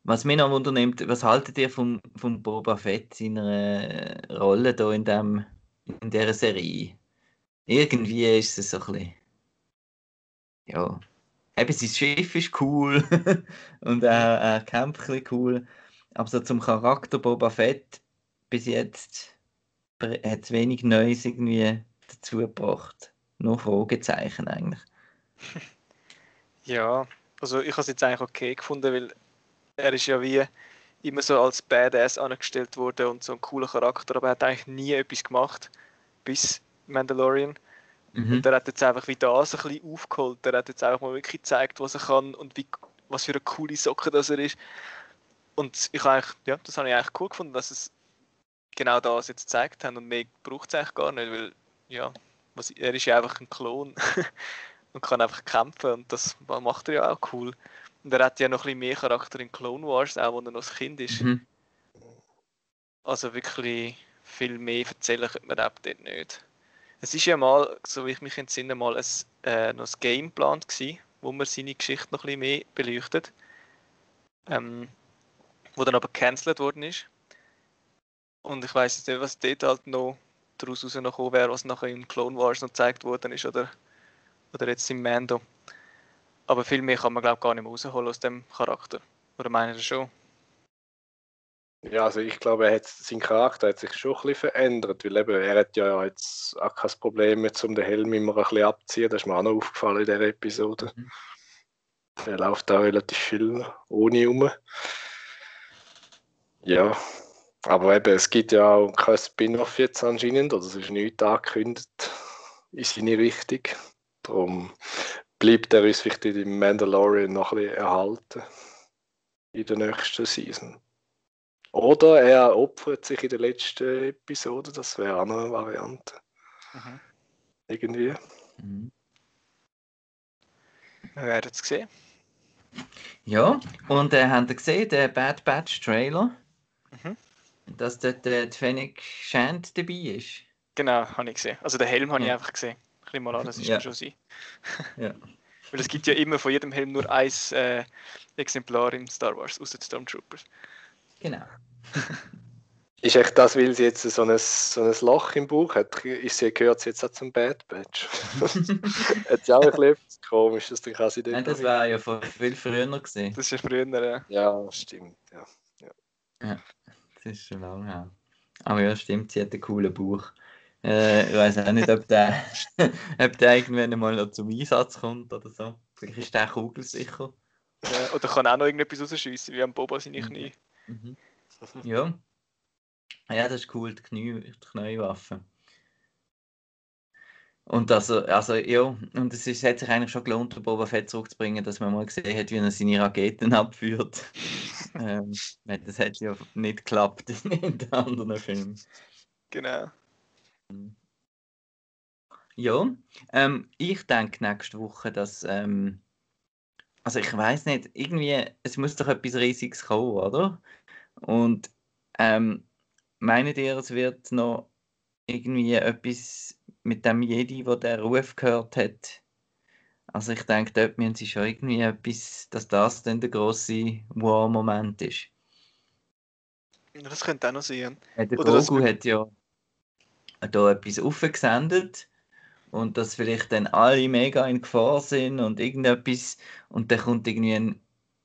was mich noch wundernimmt, was haltet ihr von, von Boba Fett, seiner Rolle da in, dem, in dieser Serie? Irgendwie ist es so ein bisschen. Ja. Eben, sein Schiff ist cool und er, er kämpft ein cool. Aber so zum Charakter Boba Fett bis jetzt hat wenig Neues irgendwie dazu gebracht. Nur Fragezeichen eigentlich. Ja, also ich habe es jetzt eigentlich okay gefunden, weil er ist ja wie immer so als Badass angestellt worden und so ein cooler Charakter, aber er hat eigentlich nie etwas gemacht bis Mandalorian. Mhm. Und er hat jetzt einfach wie das ein bisschen aufgeholt. Er hat jetzt einfach mal wirklich gezeigt, was er kann und wie, was für eine coole Socke das er ist. Und ich eigentlich, ja, das habe ich eigentlich cool gefunden, dass es genau das jetzt gezeigt haben und mehr braucht es eigentlich gar nicht, weil ja, was, er ist ja einfach ein Klon und kann einfach kämpfen und das macht er ja auch cool. Und er hat ja noch ein bisschen mehr Charakter in Clone Wars, auch wenn er noch ein Kind ist. Mhm. Also wirklich viel mehr erzählen könnte man auch dort nicht. Es ist ja mal, so wie ich mich entsinne, mal ein, äh, noch ein Game geplant gewesen, wo man seine Geschichte noch ein bisschen mehr beleuchtet. Ähm, wo dann aber cancelled worden ist. Und ich weiß nicht, was dort halt noch daraus rausgekommen wäre, was nachher in Clone Wars noch gezeigt worden ist oder, oder jetzt im Mando. Aber viel mehr kann man glaube ich gar nicht mehr rausholen aus dem Charakter. Oder meinen Sie schon? Ja, also ich glaube, er hat, sein Charakter hat sich schon ein bisschen verändert, weil eben, er hat ja jetzt auch kein Problem mehr, um den Helm immer ein bisschen abzuziehen. Das ist mir auch noch aufgefallen in dieser Episode. Mhm. Er läuft da relativ viel ohne rum. Ja, aber eben, es gibt ja auch kein Spin-off jetzt anscheinend, oder es ist nichts angekündigt in seine Richtung. Darum bleibt er uns vielleicht im Mandalorian noch ein bisschen erhalten in der nächsten Season. Oder er opfert sich in der letzten Episode, das wäre auch noch eine Variante. Mhm. Irgendwie. Mhm. Wir werden es sehen. Ja, und äh, habt ihr gesehen, der Bad Batch Trailer? Mhm. Dass dort äh, die Fennec Shand dabei ist. Genau, habe ich gesehen. Also den Helm habe ich Ja. einfach gesehen. Bisschen mal an, das ist Ja. ja. schon sein. Ja. Weil es gibt ja immer von jedem Helm nur ein äh, Exemplar in Star Wars, außer die Stormtroopers. Genau. Ist echt das, weil sie jetzt so ein, so ein Loch im Bauch hat, ist sie, gehört sie jetzt auch zum Bad Batch? hat sie auch ein bisschen etwas Komisches, dann kann sie Nein, das war ja von viel früher gesehen. Das ist ja früher, äh, Ja, stimmt. Ja. Das ist schon lange her. Aber ja, stimmt, sie hat einen coolen Bauch. Äh, ich weiß auch nicht, ob der, ob der irgendwann mal noch zum Einsatz kommt oder so. Vielleicht ist der kugelsicher. äh, oder kann auch noch irgendetwas rausschiessen, wie am Boba seine Mhm. Knie. Mhm. Ja. Ja, das ist cool, die, Knie, die Knäuwaffe. Und also, also ja, und es ist, hat sich eigentlich schon gelohnt, den Boba Fett zurückzubringen, dass man mal gesehen hat, wie er seine Raketen abführt. ähm, das hat ja nicht geklappt in den anderen Filmen. Genau. Ja, ähm, ich denke nächste Woche, dass, ähm, also ich weiß nicht, irgendwie, es muss doch etwas Riesiges kommen, oder? Und ähm, meint ihr, es wird noch irgendwie etwas mit dem Jedi, wo der Ruf gehört hat? Also ich denke, dort müssen sie schon irgendwie etwas, dass das dann der große Wow-Moment ist. Ja, Das könnte auch noch sein. Äh, Der Oder das Grogu hat ja da etwas aufgesendet und dass vielleicht dann alle mega in Gefahr sind und irgendetwas und dann kommt irgendwie ein,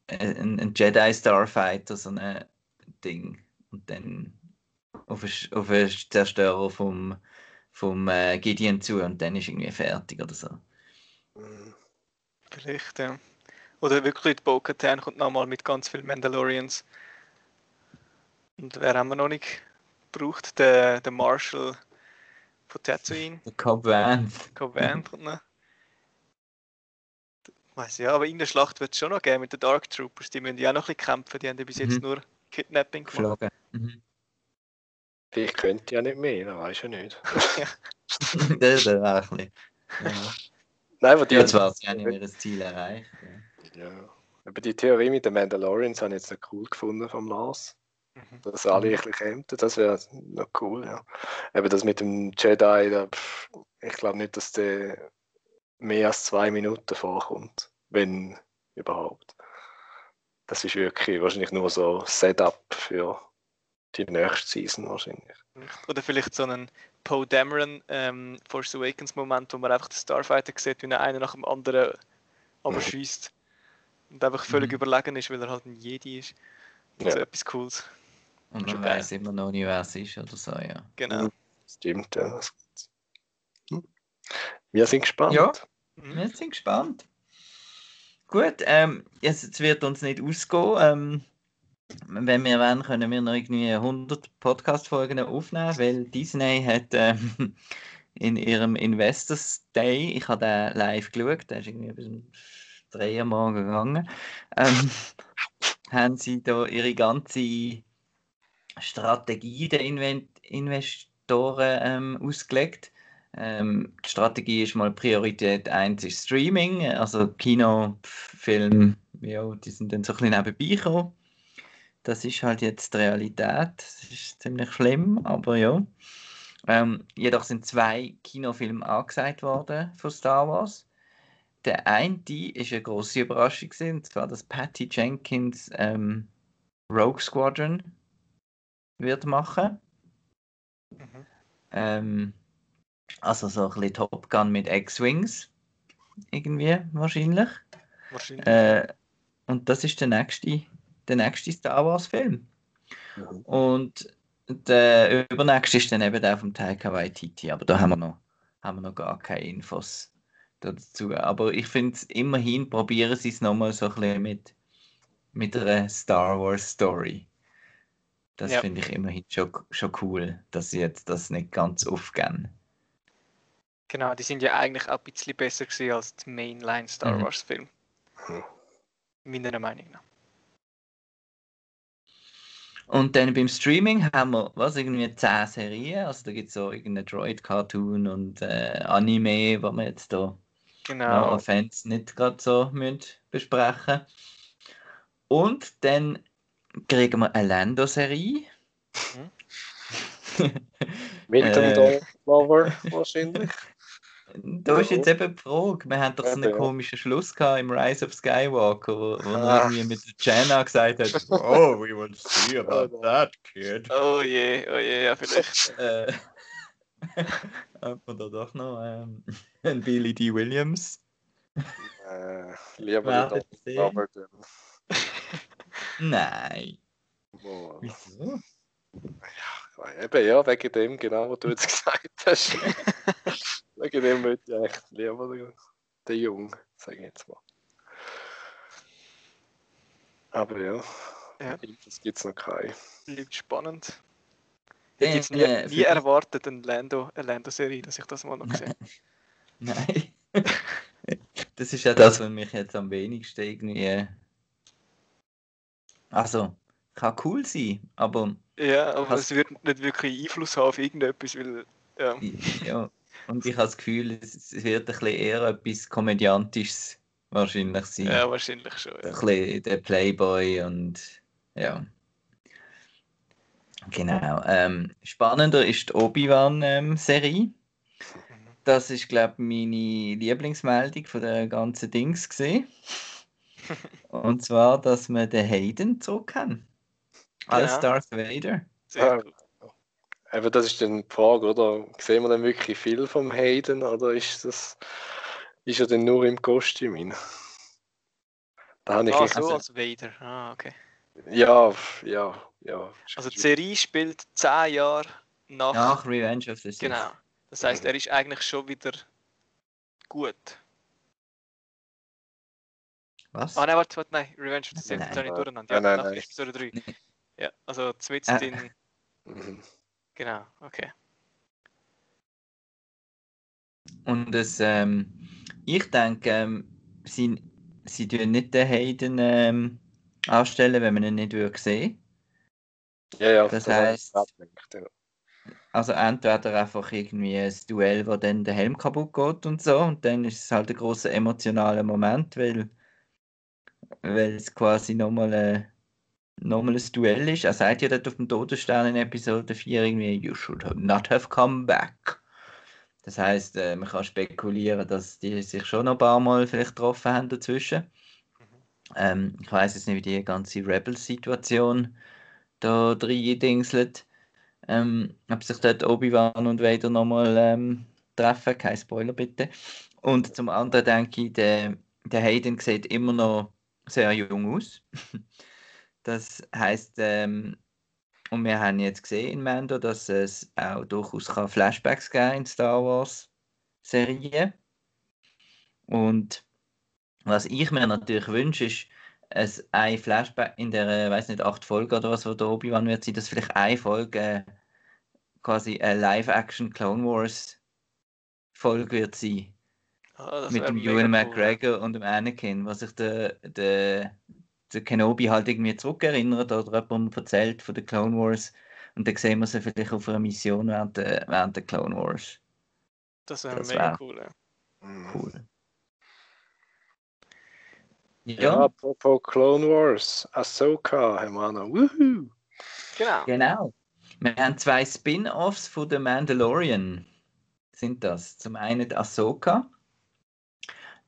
ein, ein Jedi Starfighter, so ein Ding und dann auf einen, auf Zerstörer vom, vom äh, Gideon zu und dann ist irgendwie fertig oder so. Mhm. Vielleicht, ja. Oder wirklich die Bo-Katan kommt nochmal mit ganz vielen Mandalorians. Und wer haben wir noch nicht gebraucht? Der, der Marshal von Tatooine. Der Cobb Vanth. Cobb Vanth kommt noch. Weiß ja, aber in der Schlacht wird es schon noch geben mit den Dark Troopers. Die müssen ja auch noch ein bisschen kämpfen. Die haben ja bis jetzt Mhm. nur Kidnapping gemacht. Mhm. Vielleicht könnte ja nicht mehr, das weiß ich nicht. das wäre auch bisschen. Ja. Nein, aber die, zwar, sie haben ja ihr Ziel erreicht. Ja. ja. aber die Theorie mit den Mandalorians habe ich jetzt noch cool gefunden vom Lars. Mhm. Dass alle Mhm. ein bisschen kämpfen, das wäre noch cool, ja. Aber das mit dem Jedi, da, ich glaube nicht, dass der mehr als zwei Minuten vorkommt, wenn überhaupt. Das ist wirklich wahrscheinlich nur so Setup für die nächste Season wahrscheinlich. Oder vielleicht so einen Poe Dameron ähm, Force Awakens Moment, wo man einfach den Starfighter sieht, wie er einen nach dem anderen aber schießt. Und einfach völlig Mhm. überlegen ist, weil er halt ein Jedi ist. Ja. So etwas Cooles. Und man weiß immer noch nicht, wer es ist oder so, ja. Genau. Stimmt, ja. Hm. Wir sind gespannt. Ja. Mhm. Wir sind gespannt. Gut, ähm, jetzt, jetzt wird uns nicht ausgehen. Ähm, wenn wir wollen, können wir noch irgendwie 100 Podcast-Folgen aufnehmen, weil Disney hat ähm, in ihrem Investors Day, ich habe den live geschaut, der ist irgendwie bis um 3 Uhr morgen gegangen, ähm, haben sie da ihre ganze Strategie der Investoren ähm, ausgelegt. Ähm, die Strategie ist mal Priorität 1 ist Streaming, also Kino, Film, ja, die sind dann so ein bisschen nebenbei gekommen. Das ist halt jetzt die Realität. Das ist ziemlich schlimm, aber ja. Ähm, jedoch sind zwei Kinofilme angesagt worden von Star Wars. Der eine ist eine große Überraschung, gewesen, und zwar, dass Patty Jenkins ähm, Rogue Squadron wird machen. Mhm. Ähm, also so ein bisschen Top Gun mit X-Wings. Irgendwie wahrscheinlich. Wahrscheinlich. Äh, und das ist der nächste, der nächste Star Wars-Film. Mhm. Und der übernächste ist dann eben der vom Taika Waititi, aber da haben wir noch, haben wir noch gar keine Infos dazu. Aber ich finde, immerhin probieren sie es nochmal so ein bisschen mit, mit einer Star Wars Story. Das Ja. finde ich immerhin schon, schon cool, dass sie jetzt das nicht ganz aufgeben. Genau, die sind ja eigentlich auch ein bisschen besser gewesen als die Mainline Star Mhm. Wars Film. Hm. Meiner Meinung nach. Und dann beim Streaming haben wir, was, irgendwie 10 Serien. Also da gibt es so irgendeinen Droid-Cartoon und äh, Anime, was wir jetzt da Genau. Offense nicht gerade so müssen besprechen Und dann kriegen wir eine Lando-Serie. Mit dem Äh. Lover wahrscheinlich. Da ist jetzt eben die Frage, wir haben doch so einen komischen Schluss gehabt im Rise of Skywalker, wo, wo er Ah. irgendwie mit der Jenna gesagt hat, oh, we will see about that kid. Oh je, oh je, ja, vielleicht. Äh, hat man da doch noch ähm, einen Billy D. Williams. Äh, lieber. Lover. dann. Nein. Boah. Wieso? Eben, ja, wegen dem, genau, was du jetzt gesagt hast. wegen dem würde ich echt lieber den, Jungen, sage ich jetzt mal. Aber ja, Ja. das gibt es noch keine. Bleibt spannend. Ich hätte jetzt nie, äh, nie erwartet, eine Lando- Lando-Serie, dass ich das mal noch sehe. Nein. das ist ja das, was mich jetzt am wenigsten irgendwie. Also, kann cool sein, aber Ja, aber es wird nicht wirklich Einfluss haben auf irgendetwas, weil. Ja, ja. Und ich habe das Gefühl, es wird ein bisschen eher etwas Komödiantisches wahrscheinlich sein. ja wahrscheinlich schon. Ein Ja. bisschen der Playboy und ja. Genau. Ähm, spannender ist die Obi-Wan-Serie. Mhm. Das ist, glaube ich, meine Lieblingsmeldung von der ganzen Dings gesehen. Und zwar, dass wir den Hayden zurück haben. Als Genau. Darth Vader. Sehr Ah. cool. Eben, das ist dann die Frage, oder? Sehen wir dann wirklich viel vom Hayden oder ist das ist er denn nur im Kostüm? Da habe ich Ah, so also- als Vader. Ah, okay. ja, ja, ja. Also die Serie spielt 10 Jahre nach. Nach Revenge of the Sith. Genau. Das heißt, er ist eigentlich schon wieder gut. Was? Ah nein, warte, warte, nein. Revenge of the Sith, Nein. das habe ich durcheinander. Nein, Ja, nein, nach nein. Episode 3. Nee. Ja, also zumindest Äh. in. Mhm. Genau, okay. Und es, ähm, ich denke, ähm, sie, sie tun nicht den Hayden ähm, anstellen, wenn man ihn nicht würde sehen. Ja, ja, Das gerade gedacht, ja. Also entweder einfach irgendwie ein Duell, wo dann der Helm kaputt geht und so, und dann ist es halt ein großer emotionaler Moment, weil, weil es quasi nochmal äh, nochmal ein Duell ist. Er sagt ja dort auf dem Todesstern in Episode 4 irgendwie, you should not have come back. Das heißt, äh, man kann spekulieren, dass die sich schon noch ein paar Mal vielleicht getroffen haben dazwischen. Ähm, ich weiß jetzt nicht, wie die ganze Rebel-Situation da reindingselt. Ähm, ob sich dort Obi-Wan und Vader nochmal ähm, treffen, kein Spoiler bitte. Und zum anderen denke ich, der, der Hayden sieht immer noch sehr jung aus. Das heißt, ähm, und wir haben jetzt gesehen in Mando, dass es auch durchaus kann Flashbacks geben in Star Wars Serien. Und was ich mir natürlich wünsche, ist, es ein Flashback in der, weiß nicht, acht Folgen oder was, wo der Obi-Wan wird sein, dass vielleicht eine Folge äh, quasi eine Live-Action Clone Wars Folge wird sein. Das mit dem Ewan cool, McGregor und dem Anakin, was sich der, der, der Kenobi halt irgendwie zurückerinnert oder jemandem erzählt von den Clone Wars. Und dann sehen wir sie vielleicht auf einer Mission während der, während der Clone Wars. Das wäre mega wär- cool. Ja. Cool. Ja, Ja, apropos Clone Wars, Ahsoka haben wir auch noch. Woohoo! Genau. genau. Wir haben zwei Spin-Offs von The Mandalorian. Sind das? Zum einen die Ahsoka.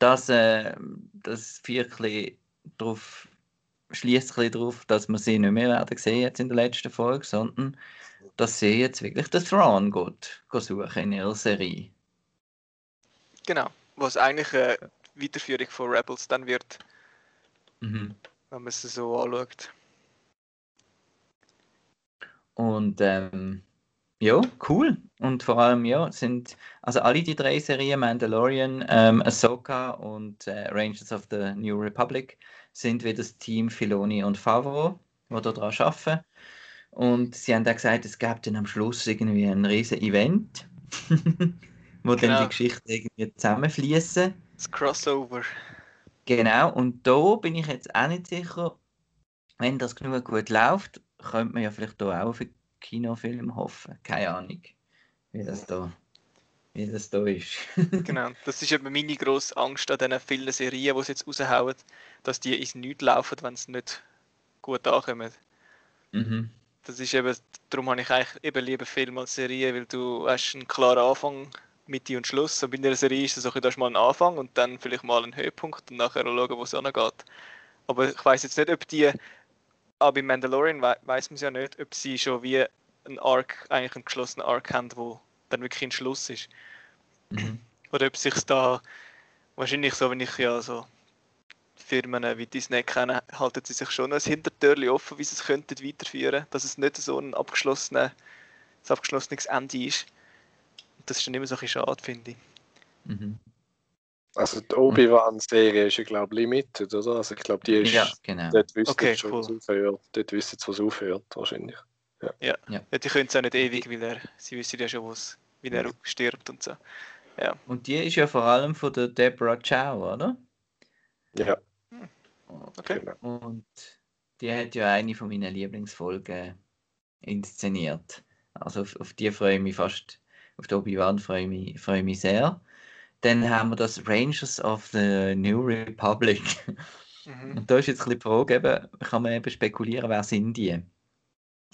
Das, äh, das wirklich drauf schließt darauf, dass wir sie nicht mehr werden sehen jetzt in der letzten Folge, sondern dass sie jetzt wirklich den Thrawn geht, geht suchen in ihrer Serie. Genau. Was eigentlich eine Weiterführung von Rebels dann wird, Mhm. wenn man es so anschaut. Und ähm, ja, cool. Und vor allem, ja, sind also alle die drei Serien, Mandalorian, ähm, Ahsoka und äh, Rangers of the New Republic, sind wie das Team Filoni und Favreau, die da dran arbeiten. Und sie haben auch gesagt, es gäbe dann am Schluss irgendwie ein riesen Event, wo dann Genau. die Geschichten irgendwie zusammenfließen. Das Crossover. Genau, und da bin ich jetzt auch nicht sicher, wenn das genug gut läuft, könnte man ja vielleicht da auch Kinofilm hoffen. Keine Ahnung, wie das da, wie das da ist. Genau. Das ist eben meine grosse Angst an diesen vielen Serien, die sie jetzt raushauen, dass die ins Nichts laufen, wenn sie nicht gut ankommen. mhm. Das ist eben, darum habe ich eigentlich eben lieber Film als Serie, weil du hast einen klaren Anfang, Mitte und Schluss. Und bei einer Serie ist es so, bisschen, du hast mal einen Anfang und dann vielleicht mal einen Höhepunkt und nachher schauen, wo es angeht. Aber ich weiß jetzt nicht, ob die, auch bei Mandalorian we weiß man es ja nicht, ob sie schon wie einen Arc, eigentlich einen geschlossenen Arc haben, wo dann wirklich ein Schluss ist. Mhm. Oder ob sich da wahrscheinlich so, wenn ich ja so Firmen wie Disney kenne, halten sie sich schon ein Hintertürchen offen, wie sie es könnten weiterführen, dass es nicht so ein abgeschlossenes, ein abgeschlossenes Ende ist. Und das ist dann immer so ein bisschen schade, finde ich. Mhm. Also die Obi-Wan-Serie ist ja, glaube ich, limited, oder? Also ich glaube, die ist... Ja, genau. Dort wissen Okay, sie schon, cool. was aufhört. Dort wissen sie, was aufhört, wahrscheinlich. Ja, die können es auch nicht ewig, weil er, sie wissen ja schon, wo's, wie er stirbt und so. Und die ist ja vor allem von der Deborah Chow, oder? Ja, Okay. genau. Und die hat ja eine von meinen Lieblingsfolgen inszeniert. Also auf, auf die freue ich mich fast, auf die Obi-Wan freue ich mich, freue ich mich sehr. Dann haben wir das Rangers of the New Republic. Mhm. Und da ist jetzt ein bisschen die Frage, eben, kann man eben spekulieren, wer sind die?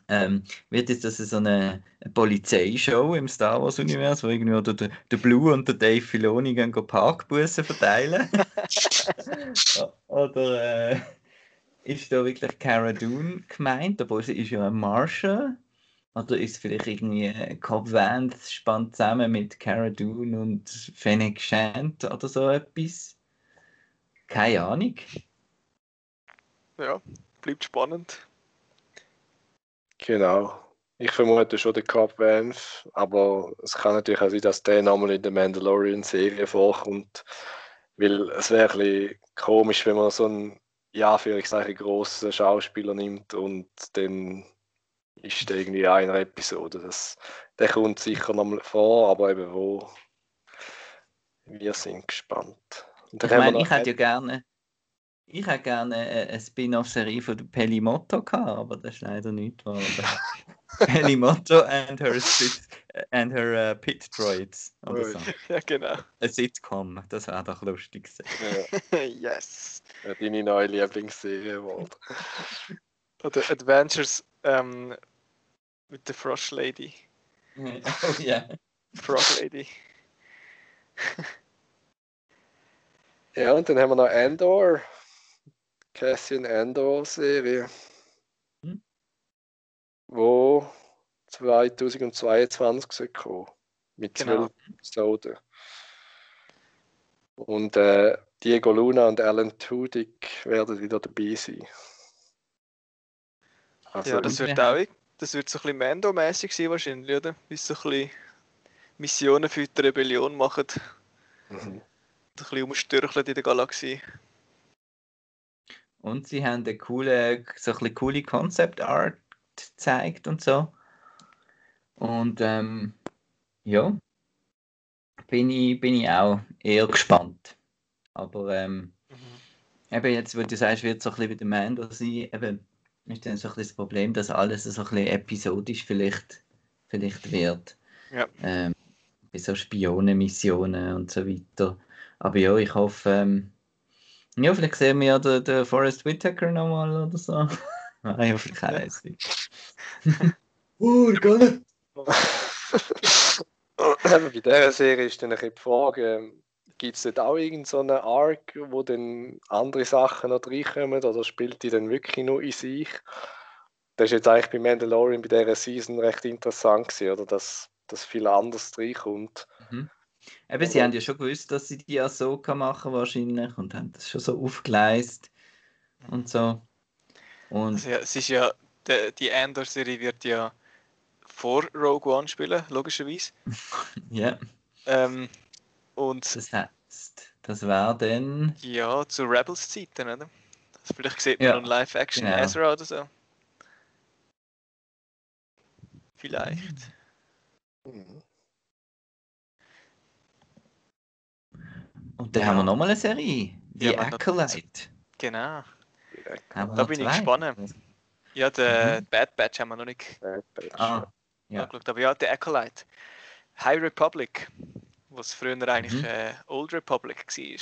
Ähm, wird jetzt das so eine, eine Polizeishow im Star Wars Universum, wo irgendwie oder der, der Blue und der Dave Filoni gehen Parkbussen verteilen? oder äh, ist da wirklich Cara Dune gemeint, obwohl sie ist ja ein Marshall? Oder ist vielleicht irgendwie äh, Cobb Vanth spannt zusammen mit Cara Dune und Fennec Shand oder so etwas? Keine Ahnung. Ja, bleibt spannend. Genau. Ich vermute schon den Cobb Vanth, aber es kann natürlich auch sein, dass der nochmal in der Mandalorian-Serie vorkommt. Weil es wäre ein bisschen komisch, wenn man so einen, ja, für ich sage, grossen Schauspieler nimmt und dann ist irgendwie in einer Episode. Das, der kommt sicher nochmal vor, aber eben wo. Wir sind gespannt. Und Ich meine, ich hätte ja gerne, ich hätte gerne eine, Spin-off-Serie von der Pelli Motto gehabt, aber das ist leider nicht geworden. Pelli Motto and her, and her uh, Pit Droids oder so. Ja, genau. Ein Sitcom, das wäre doch lustig gewesen. ja, yes. ja, deine neue Lieblingsserie geworden. Oder Adventures ähm, mit der Frost Lady. oh ja. Frog Lady. Ja, und dann haben wir noch Andor. Cassian Andor-Serie. Hm. Wo 2022 soll kommen. Mit Genau. 12 Episoden. Und äh, Diego Luna und Alan Tudyk werden wieder dabei sein. Also, Ja, das wird wir auch das wird so ein bisschen Mando-mäßig sein wahrscheinlich, oder? Wie sie so ein bisschen Missionen für die Rebellion machen. mhm. Ein bisschen umstürcheln in der Galaxie. Und sie haben eine coole, so ein bisschen coole Concept Art gezeigt und so. Und ähm, ja, bin ich, bin ich auch eher gespannt. Aber ähm, eben jetzt, wo du sagst, wird es so ein bisschen wie der Mando sein, eben ist dann so ein bisschen das Problem, dass alles so ein bisschen episodisch vielleicht, vielleicht wird. Ja. Ähm, bei so Spionenmissionen und so weiter. Aber ja, ich hoffe, ähm, ja, vielleicht sehen wir ja den, den Forrest Whitaker nochmal oder so. Nein, ja, vielleicht auch lässig. uh, geil. Bei dieser Serie ist dann ein bisschen die Frage, gibt es dort auch irgendeinen so einen Arc, wo dann andere Sachen noch reinkommen oder spielt die dann wirklich nur in sich? Das ist jetzt eigentlich bei Mandalorian bei dieser Season recht interessant gewesen, oder? Dass, dass viel anderes reinkommt. Eben, sie haben ja schon gewusst, dass sie die Ahsoka machen wahrscheinlich und haben das schon so aufgeleistet und so. Und Also, ja, es ist ja, die, die Andor-Serie wird ja vor Rogue One spielen, logischerweise. ja, Ähm, und das heißt, das wäre dann. ja, zu Rebels-Zeiten, oder? Also vielleicht sieht man Ja, noch einen Live-Action genau. Ezra oder so. Vielleicht. Mhm. Und dann Ja. haben wir nochmal eine Serie. Die Ja, Acolyte. Genau. Da bin ich gespannt. Ja, den Mhm. Bad Batch haben wir noch nicht Bad Batch. Ah, ja. angeschaut. Aber ja, der Acolyte. High Republic, was früher eigentlich Mhm. äh, Old Republic war,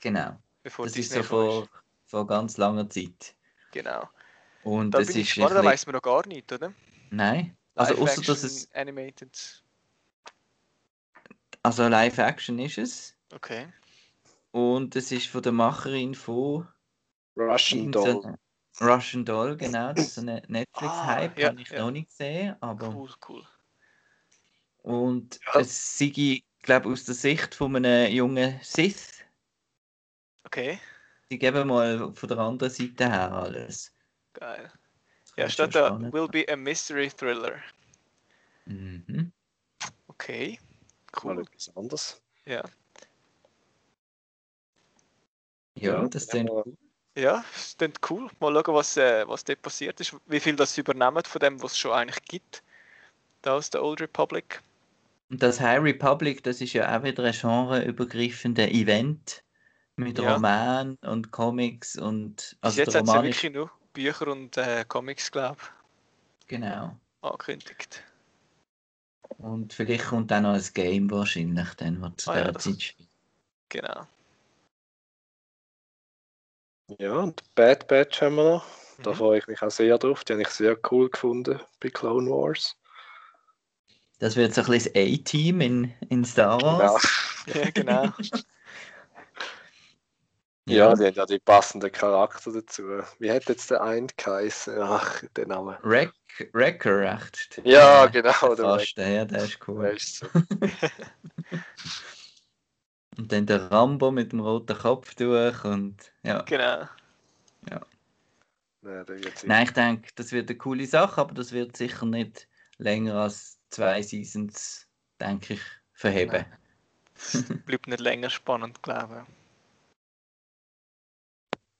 Genau. bevor Das ist Disney so gekommen vor, vor ganz langer Zeit. Genau. Und Da das bin ich ist ein gespannt, da weiß man noch gar nicht, oder? Nein. Also außer Live-Action, dass es Animated. also Live Action ist es Okay. und es ist von der Macherin von Russian so Doll. Russian Doll, genau. Das ist so eine Netflix-Hype, Ah, ja, habe ich ja. noch nicht gesehen, aber Cool, cool. und Ja. es sei, glaube aus der Sicht von einem jungen Sith. Okay, Die geben mal von der anderen Seite her alles. geil. Das Ja, schon da, will be a mystery thriller. Mhm. Okay, Mal cool. etwas anderes. Ja, Ja, das haben wir- ja, das klingt cool. Mal schauen, was, äh, was dort passiert ist. Wie viel das übernehmen von dem, was es schon eigentlich gibt. Da aus der Old Republic. Und das High Republic, das ist ja auch wieder ein genreübergreifendes Event mit Ja. Roman und Comics und Bis also jetzt der hat es ja wirklich nur Bücher und äh, Comics, glaube genau. ich, angekündigt. Und vielleicht kommt dann noch ein Game wahrscheinlich, dann, was zu Ah ja, dieser das- Zeit spielt. Genau. Ja, und Bad Batch haben wir noch. Da Mhm. freue ich mich auch sehr drauf. Die habe ich sehr cool gefunden bei Clone Wars. Das wird so ein bisschen das A-Team in, in Star Genau. Wars. Ja, genau. Ja, die haben ja die passenden Charakter dazu. Wie hat jetzt der eine geheißen? Ach, der Name. Wreck, Wrecker, echt. Ja, genau. Der Fast, ja, der ist Der cool. ist so. Und dann der Rambo mit dem roten Kopftuch und ja. genau. Nein, der wird Nein, ich denke, das wird eine coole Sache, aber das wird sicher nicht länger als zwei Seasons, denke ich, verheben. Es bleibt nicht länger spannend, glaube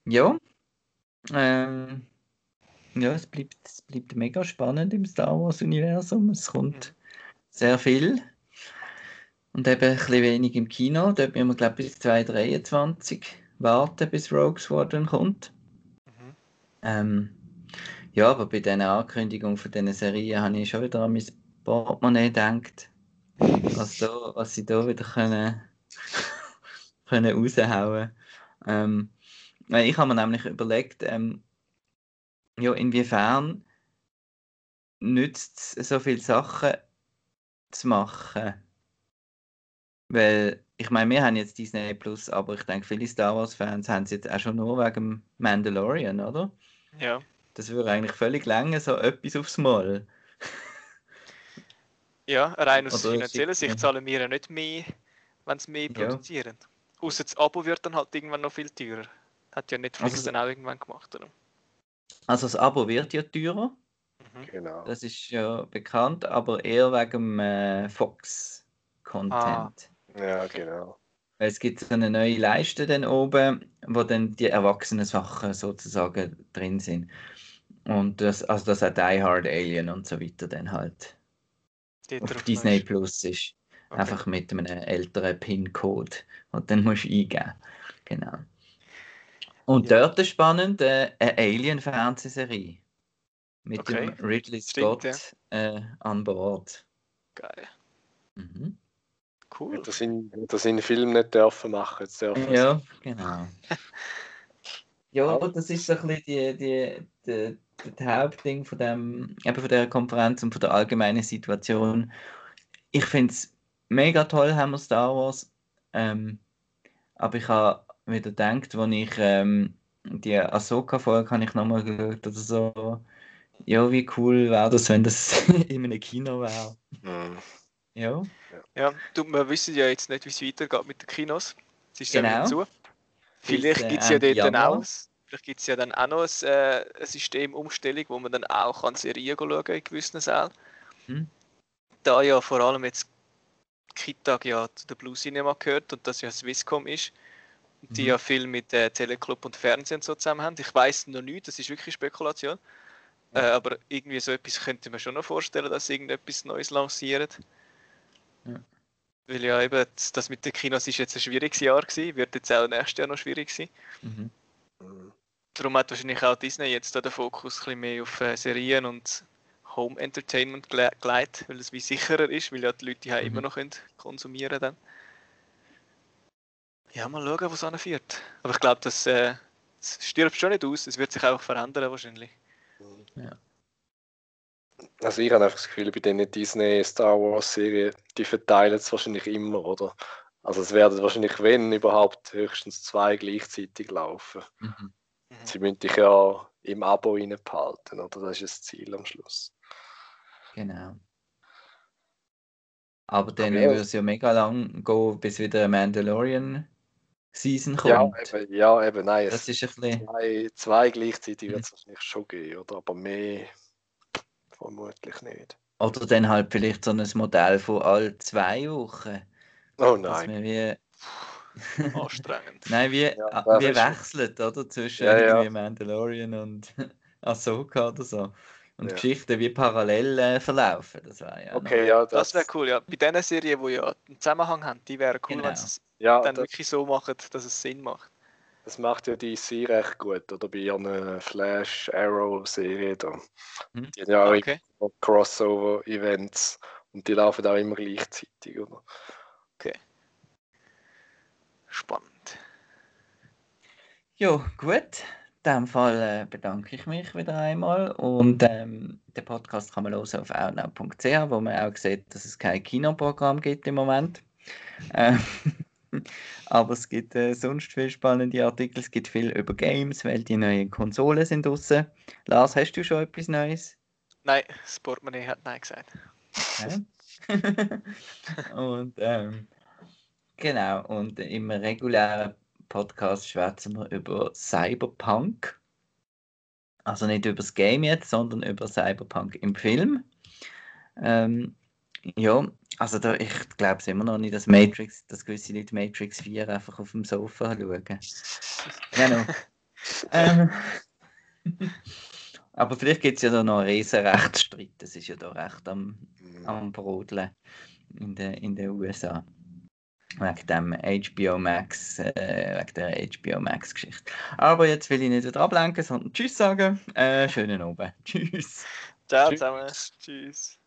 Ja. Ähm, ja, es bleibt, es bleibt mega spannend im Star Wars-Universum. Es kommt sehr viel. Und eben ein bisschen wenig im Kino. Dort müssen wir, glaube ich, bis 2023 warten, bis Rogue Squadron kommt. ich. Mhm. Ähm, ja, aber bei dieser Ankündigung von diesen Serien habe ich schon wieder an mein Portemonnaie gedacht. Was, da, was sie da wieder können, können raushauen ähm, weil Ich habe mir nämlich überlegt, ähm, ja, inwiefern nützt es so viele Sachen zu machen. Weil, ich meine, wir haben jetzt Disney Plus, aber ich denke, viele Star Wars-Fans haben es jetzt auch schon nur wegen Mandalorian, oder? Ja, Das würde eigentlich völlig länger, so etwas aufs Mal. Ja, rein aus Oder finanzieller Sicht zahlen wir ja nicht mehr, wenn sie mehr Ja. produzieren. Außer das Abo wird dann halt irgendwann noch viel teurer. Hat ja Netflix Also- dann auch irgendwann gemacht, oder? Also das Abo wird ja teurer, Mhm. Genau. das ist ja bekannt, aber eher wegen äh, Fox-Content. Ah. Ja, genau. Weil es gibt so eine neue Leiste dann oben, wo dann die erwachsenen Sachen sozusagen drin sind. Und das, also das hat Die Hard Alien und so weiter dann halt Dort auf Disney meinst Plus ist. Okay. Einfach mit einem älteren PIN-Code, den dann musst du eingeben. Genau. Und Ja. dort ist spannend, äh, eine Alien-Fernsehserie. Mit Okay. dem Ridley Stimmt, Scott äh, an Bord. Geil. Mhm. Cool. Hätte seinen, hätte seinen Film nicht dürfen machen. Jetzt dürfen. Ja, genau. ja, Aber- das ist so ein bisschen die, die, die Hauptding von, dem, eben von der Konferenz und von der allgemeinen Situation. Ich finde es mega toll, haben wir Star Wars. Ähm, aber ich habe wieder gedacht, als ich ähm, die Ahsoka-Folge habe ich nochmal geschaut oder so. Ja, wie cool wäre das, wenn das in einem Kino wäre. Mhm. Ja, Ja, du, wir wissen ja jetzt nicht, wie es weitergeht mit den Kinos. Es ist ja Genau. wieder zu. Vielleicht äh, gibt es ja dort dann auch, vielleicht gibt's ja dann auch noch ein, äh, eine Systemumstellung, wo man dann auch kann Serien schauen kann in gewissen Sälen. Mhm. Da ja vor allem jetzt Kitag ja zu der Blue Cinema gehört und das ja Swisscom ist, die Mhm. ja viel mit äh, Teleclub und Fernsehen so zusammen haben. Ich weiß noch nicht, das ist wirklich Spekulation. Äh, aber irgendwie so etwas könnte mir schon noch vorstellen, dass sie irgendetwas Neues lancieren. Ja. Weil ja eben, das das mit den Kinos ist jetzt ein schwieriges Jahr gewesen, wird jetzt auch nächstes Jahr noch schwierig sein. Mhm. Darum hat wahrscheinlich auch Disney jetzt da den Fokus ein bisschen mehr auf äh, Serien und Home Entertainment gele- gelegt, weil es wie sicherer ist, weil ja die Leute die Mhm. immer noch können konsumieren dann. Ja, mal schauen, wo es anführt. Aber ich glaube, das, äh, das stirbt schon nicht aus, es wird sich auch verändern wahrscheinlich. Also ich habe einfach das Gefühl, bei den Disney Star Wars Serien, die verteilen es wahrscheinlich immer, oder? Also es werden wahrscheinlich, wenn überhaupt, höchstens zwei gleichzeitig laufen. Mhm. Mhm. Sie müssen dich ja im Abo behalten, oder? Das ist das Ziel am Schluss. Genau. Aber dann ja. würde es ja mega lang gehen, bis wieder eine Mandalorian Season Ja, kommt. eben, ja, eben, nein. das ist ein bisschen. zwei, zwei gleichzeitig wird es wahrscheinlich schon geben, oder? Aber mehr vermutlich nicht. Oder dann halt vielleicht so ein Modell von all zwei Wochen. Oh Dass nein. man wie, Anstrengend. nein, wie, Ja, ah, schon- wechselt, oder? Zwischen Ja, ja. Mandalorian und Ahsoka oder so. Und Ja. Geschichten wie parallel äh, verlaufen. Das wäre ja. Okay, ja, Das das, wäre cool, ja. Bei diesen Serien, die ja einen Zusammenhang haben, die wäre cool, Genau. wenn sie es ja, dann das, wirklich so machen, dass es Sinn macht. das macht ja DC recht gut, oder? Bei ihren Flash Arrow Serie da. Hm. Die haben ja auch Okay. Crossover-Events und die laufen auch immer gleichzeitig, oder? Spannend. Ja, gut. In dem Fall äh, bedanke ich mich wieder einmal. Und ähm, den Podcast kann man hören auf outnow.ch, wo man auch sieht, dass es kein Kinoprogramm gibt im Moment. Ähm, aber es gibt äh, sonst viele spannende Artikel. Es gibt viel über Games, weil die neuen Konsolen sind draussen. Lars, hast du schon etwas Neues? Nein, das Portemonnaie hat Nein gesagt. Hä? und ähm, genau, und im regulären Podcast schwätzen wir über Cyberpunk. Also nicht über das Game jetzt, sondern über Cyberpunk im Film. Ähm, ja, also da, ich glaube es immer noch nicht, dass Matrix, dass gewisse Leute Matrix 4 einfach auf dem Sofa schauen. Genau. ähm, aber vielleicht gibt es ja da noch einen riesen Rechtsstreit. Das ist ja da recht am, am Brodeln in den in den USA. Wegen dem HBO Max, äh, wegen der HBO Max Geschichte. Aber jetzt will ich nicht wieder ablenken, sondern Tschüss sagen. Äh, schönen Abend. Tschüss. Ciao Tschüss. zusammen. Tschüss.